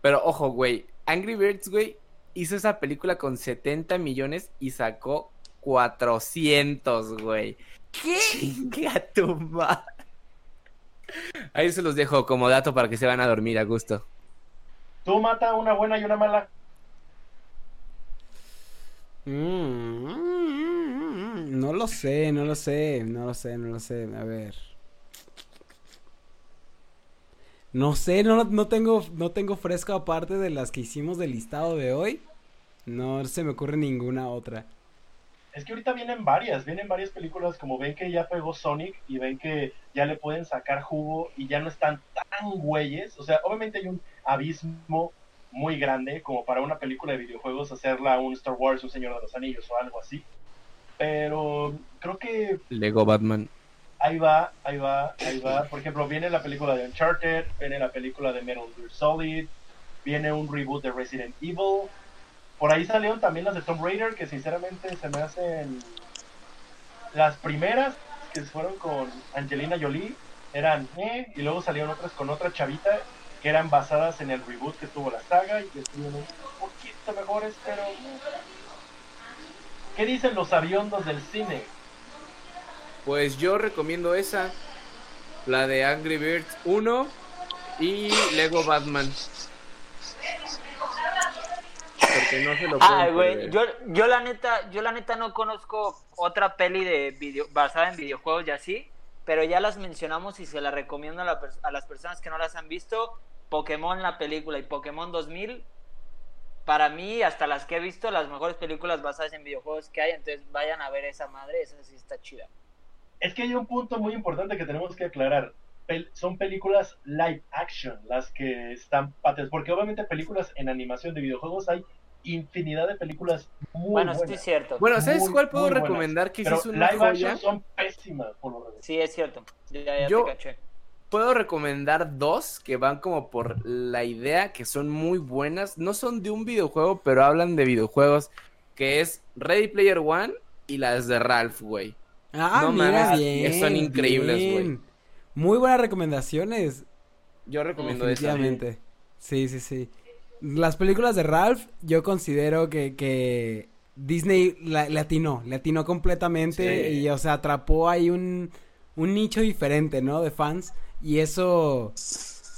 Pero ojo, güey. Angry Birds, güey, hizo esa película con 70 millones y sacó 400, güey. ¿Qué? Tu madre. Ahí se los dejo como dato para que se van a dormir a gusto. Tú mata una buena y una mala. Mm, no lo sé, no lo sé, no lo sé, no lo sé. A ver. No sé, no, no tengo, no tengo fresco aparte de las que hicimos del listado de hoy. No se me ocurre ninguna otra. Es que ahorita vienen varias, vienen varias películas como ven que ya pegó Sonic y ven que ya le pueden sacar jugo y ya no están tan güeyes. O sea, obviamente hay un abismo muy grande como para una película de videojuegos hacerla un Star Wars, un Señor de los Anillos o algo así. Pero creo que Lego Batman. ahí va, ahí va, ahí va. Por ejemplo, viene la película de Uncharted, viene la película de Metal Gear Solid, viene un reboot de Resident Evil. Por ahí salieron también las de Tomb Raider, que sinceramente se me hacen las primeras que fueron con Angelina Jolie eran eh, y luego salieron otras con otra chavita que eran basadas en el reboot que tuvo la saga y que estuvieron un poquito mejores, pero. ¿qué dicen los aviondos del cine? Pues yo recomiendo esa. La de Angry Birds 1 y Lego Batman. No se lo Ah, pueden güey, yo, yo la neta, yo la neta no conozco otra peli de video, basada en videojuegos y así, pero ya las mencionamos y se las recomiendo a, la pers- a las personas que no las han visto. Pokémon la película y Pokémon 2000, para mí, hasta las que he visto, las mejores películas basadas en videojuegos que hay, entonces vayan a ver esa madre, esa sí está chida. Es que hay un punto muy importante que tenemos que aclarar. Pel- son películas live action las que están pates, porque obviamente películas en animación de videojuegos hay infinidad de películas muy bueno, sí buenas. es cierto. Bueno, ¿sabes Muy, cuál puedo buenas. recomendar que es una live joya? son pésimas por lo. Sí es cierto. Ya, ya Yo- te caché. Puedo recomendar dos que van como por la idea, que son muy buenas. No son de un videojuego, pero hablan de videojuegos. Que es Ready Player One y las de Ralph, güey. Ah, No mira, mames, bien. son increíbles, güey. Muy buenas recomendaciones. Yo recomiendo esa. Definitivamente. Sí, sí, sí. Las películas de Ralph, yo considero que, que Disney la, le atinó, le atinó completamente Sí. y, o sea, atrapó ahí un, un nicho diferente, ¿no? De fans. Y eso,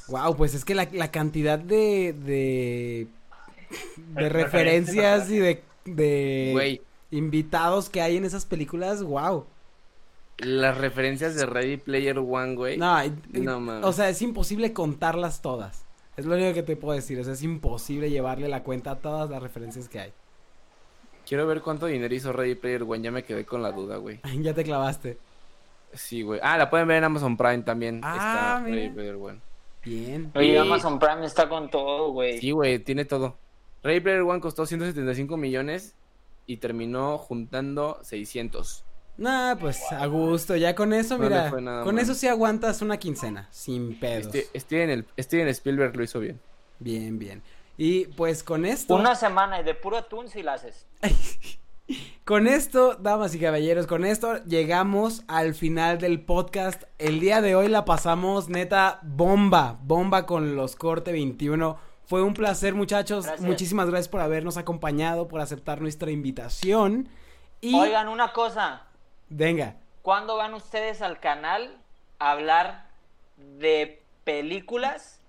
wow, pues es que la, la cantidad de, de, de referencias y de, de Güey, invitados que hay en esas películas, wow. las referencias de Ready Player One, güey. No, No mames. o sea, es imposible contarlas todas. Es lo único que te puedo decir. O sea, es imposible llevarle la cuenta a todas las referencias que hay. Quiero ver cuánto dinero hizo Ready Player One. Ya me quedé con la duda, güey. ya te clavaste. Sí, güey. Ah, la pueden ver en Amazon Prime también. Ah, está mira. Ready Player One. Bien. Oye, Y- Amazon Prime está con todo, güey. Sí, güey, tiene todo. Ready Player One costó 175 millones y terminó juntando 600. Nah, pues a gusto. Ya con eso, No mira. fue nada Con mal. eso sí aguantas una quincena. Sin pedos. Este, Steven, el, Steven Spielberg lo hizo bien. Bien, bien. Y pues con esto. Una semana y de puro atún si la haces. con esto, damas y caballeros, con esto llegamos al final del podcast. El día de hoy la pasamos neta bomba, bomba con los corte 21. Fue un placer, muchachos. Gracias. Muchísimas gracias por habernos acompañado, por aceptar nuestra invitación. Y Oigan, una cosa. Venga, ¿Cuándo van ustedes al canal a hablar de películas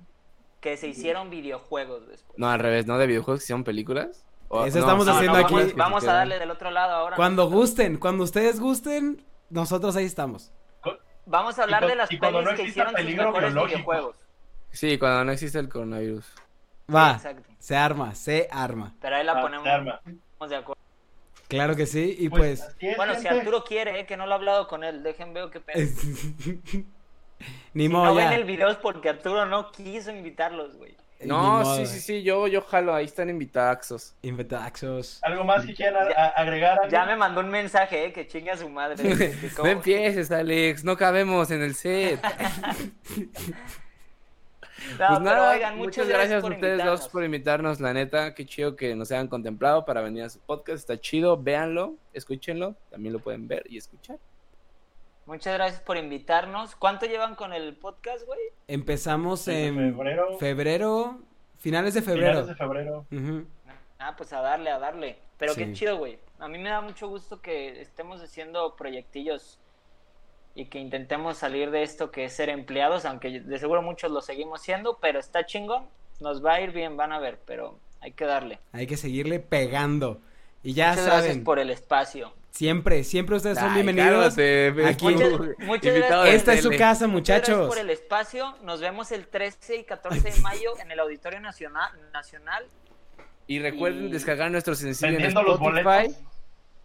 que se hicieron videojuegos después? No, al revés, ¿no? De videojuegos que hicieron películas. O- Eso estamos No, no, haciendo aquí. Vamos, vamos a darle del otro lado ahora. cuando gusten, cuando ustedes gusten, nosotros ahí estamos. Vamos a hablar de las pelis no que hicieron sus mejores biológico. videojuegos. Sí, cuando no existe el coronavirus. Va, Exacto. se arma, se arma. Pero ahí la Ah, ponemos se arma. de acuerdo. Claro que sí, y pues... así es, Bueno, si. Arturo quiere, eh, que no lo he hablado con él, dejen veo qué pedo. Ni Si modo no ven el video es porque Arturo no quiso invitarlos, güey. No, modo, sí, eh. sí, sí, yo, yo jalo, ahí están invitaxos. Invitaxos. ¿Algo más que quieran agregar? algo? Ya me mandó un mensaje, eh, que chingue a su madre. No empieces, Alex, no cabemos en el set. No, pues nada, oigan, muchas gracias, por a ustedes invitarnos. dos por invitarnos, la neta, qué chido que nos hayan contemplado para venir a su podcast, está chido, véanlo, escúchenlo, también lo pueden ver y escuchar. Muchas gracias por invitarnos. ¿Cuánto llevan con el podcast, güey? Empezamos en febrero. febrero, finales de febrero. Finales de febrero. Ah, pues a darle, a darle. Pero Sí. qué chido, güey. A mí me da mucho gusto que estemos haciendo proyectillos y que intentemos salir de esto que es ser empleados, aunque de seguro muchos lo seguimos siendo, pero está chingón. Nos va a ir bien, van a ver, pero hay que darle. Hay que seguirle pegando. Y ya Muchas gracias saben, por el espacio. siempre, siempre ustedes son Ay, bienvenidos. cálmate, aquí. Muchas, Muchas- gracias. Esta es su casa, Muchas gracias muchachos. por el espacio. Nos vemos el 13 y 14 de mayo en el Auditorio Nacional. Nacional. Y recuerden Y- descargar nuestro sencillo en Vendiendo los Spotify. boletos.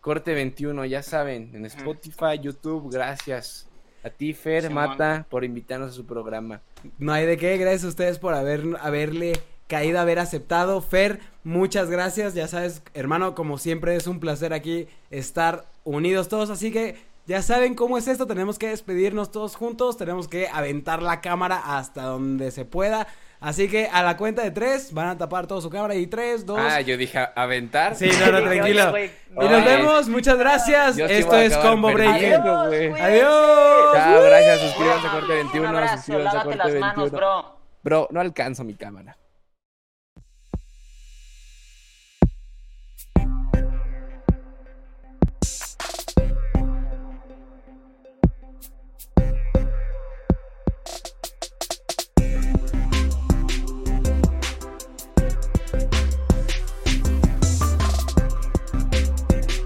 Corte 21, ya saben, en Spotify, YouTube, gracias. A ti, Fer, Simón. Mata, por invitarnos a su programa. No hay de qué, gracias a ustedes por haber, haberle caído, haber aceptado. Fer, muchas gracias. Ya sabes, hermano, como siempre es un placer aquí estar unidos todos. Así que ya saben cómo es esto. Tenemos que despedirnos todos juntos. Tenemos que aventar la cámara hasta donde se pueda. Así que a la cuenta de tres van a tapar toda su cámara. Y tres, dos. Ah, yo dije aventar. Sí, no, no, tranquilo. Y nos vemos, muchas gracias. Esto es Combo Breaker. perdiendo, Adiós. Chao, gracias, suscríbanse a Corte Un 21, abrazo, suscríbanse a Corte las manos, 21. bro. Bro, no alcanzo mi cámara.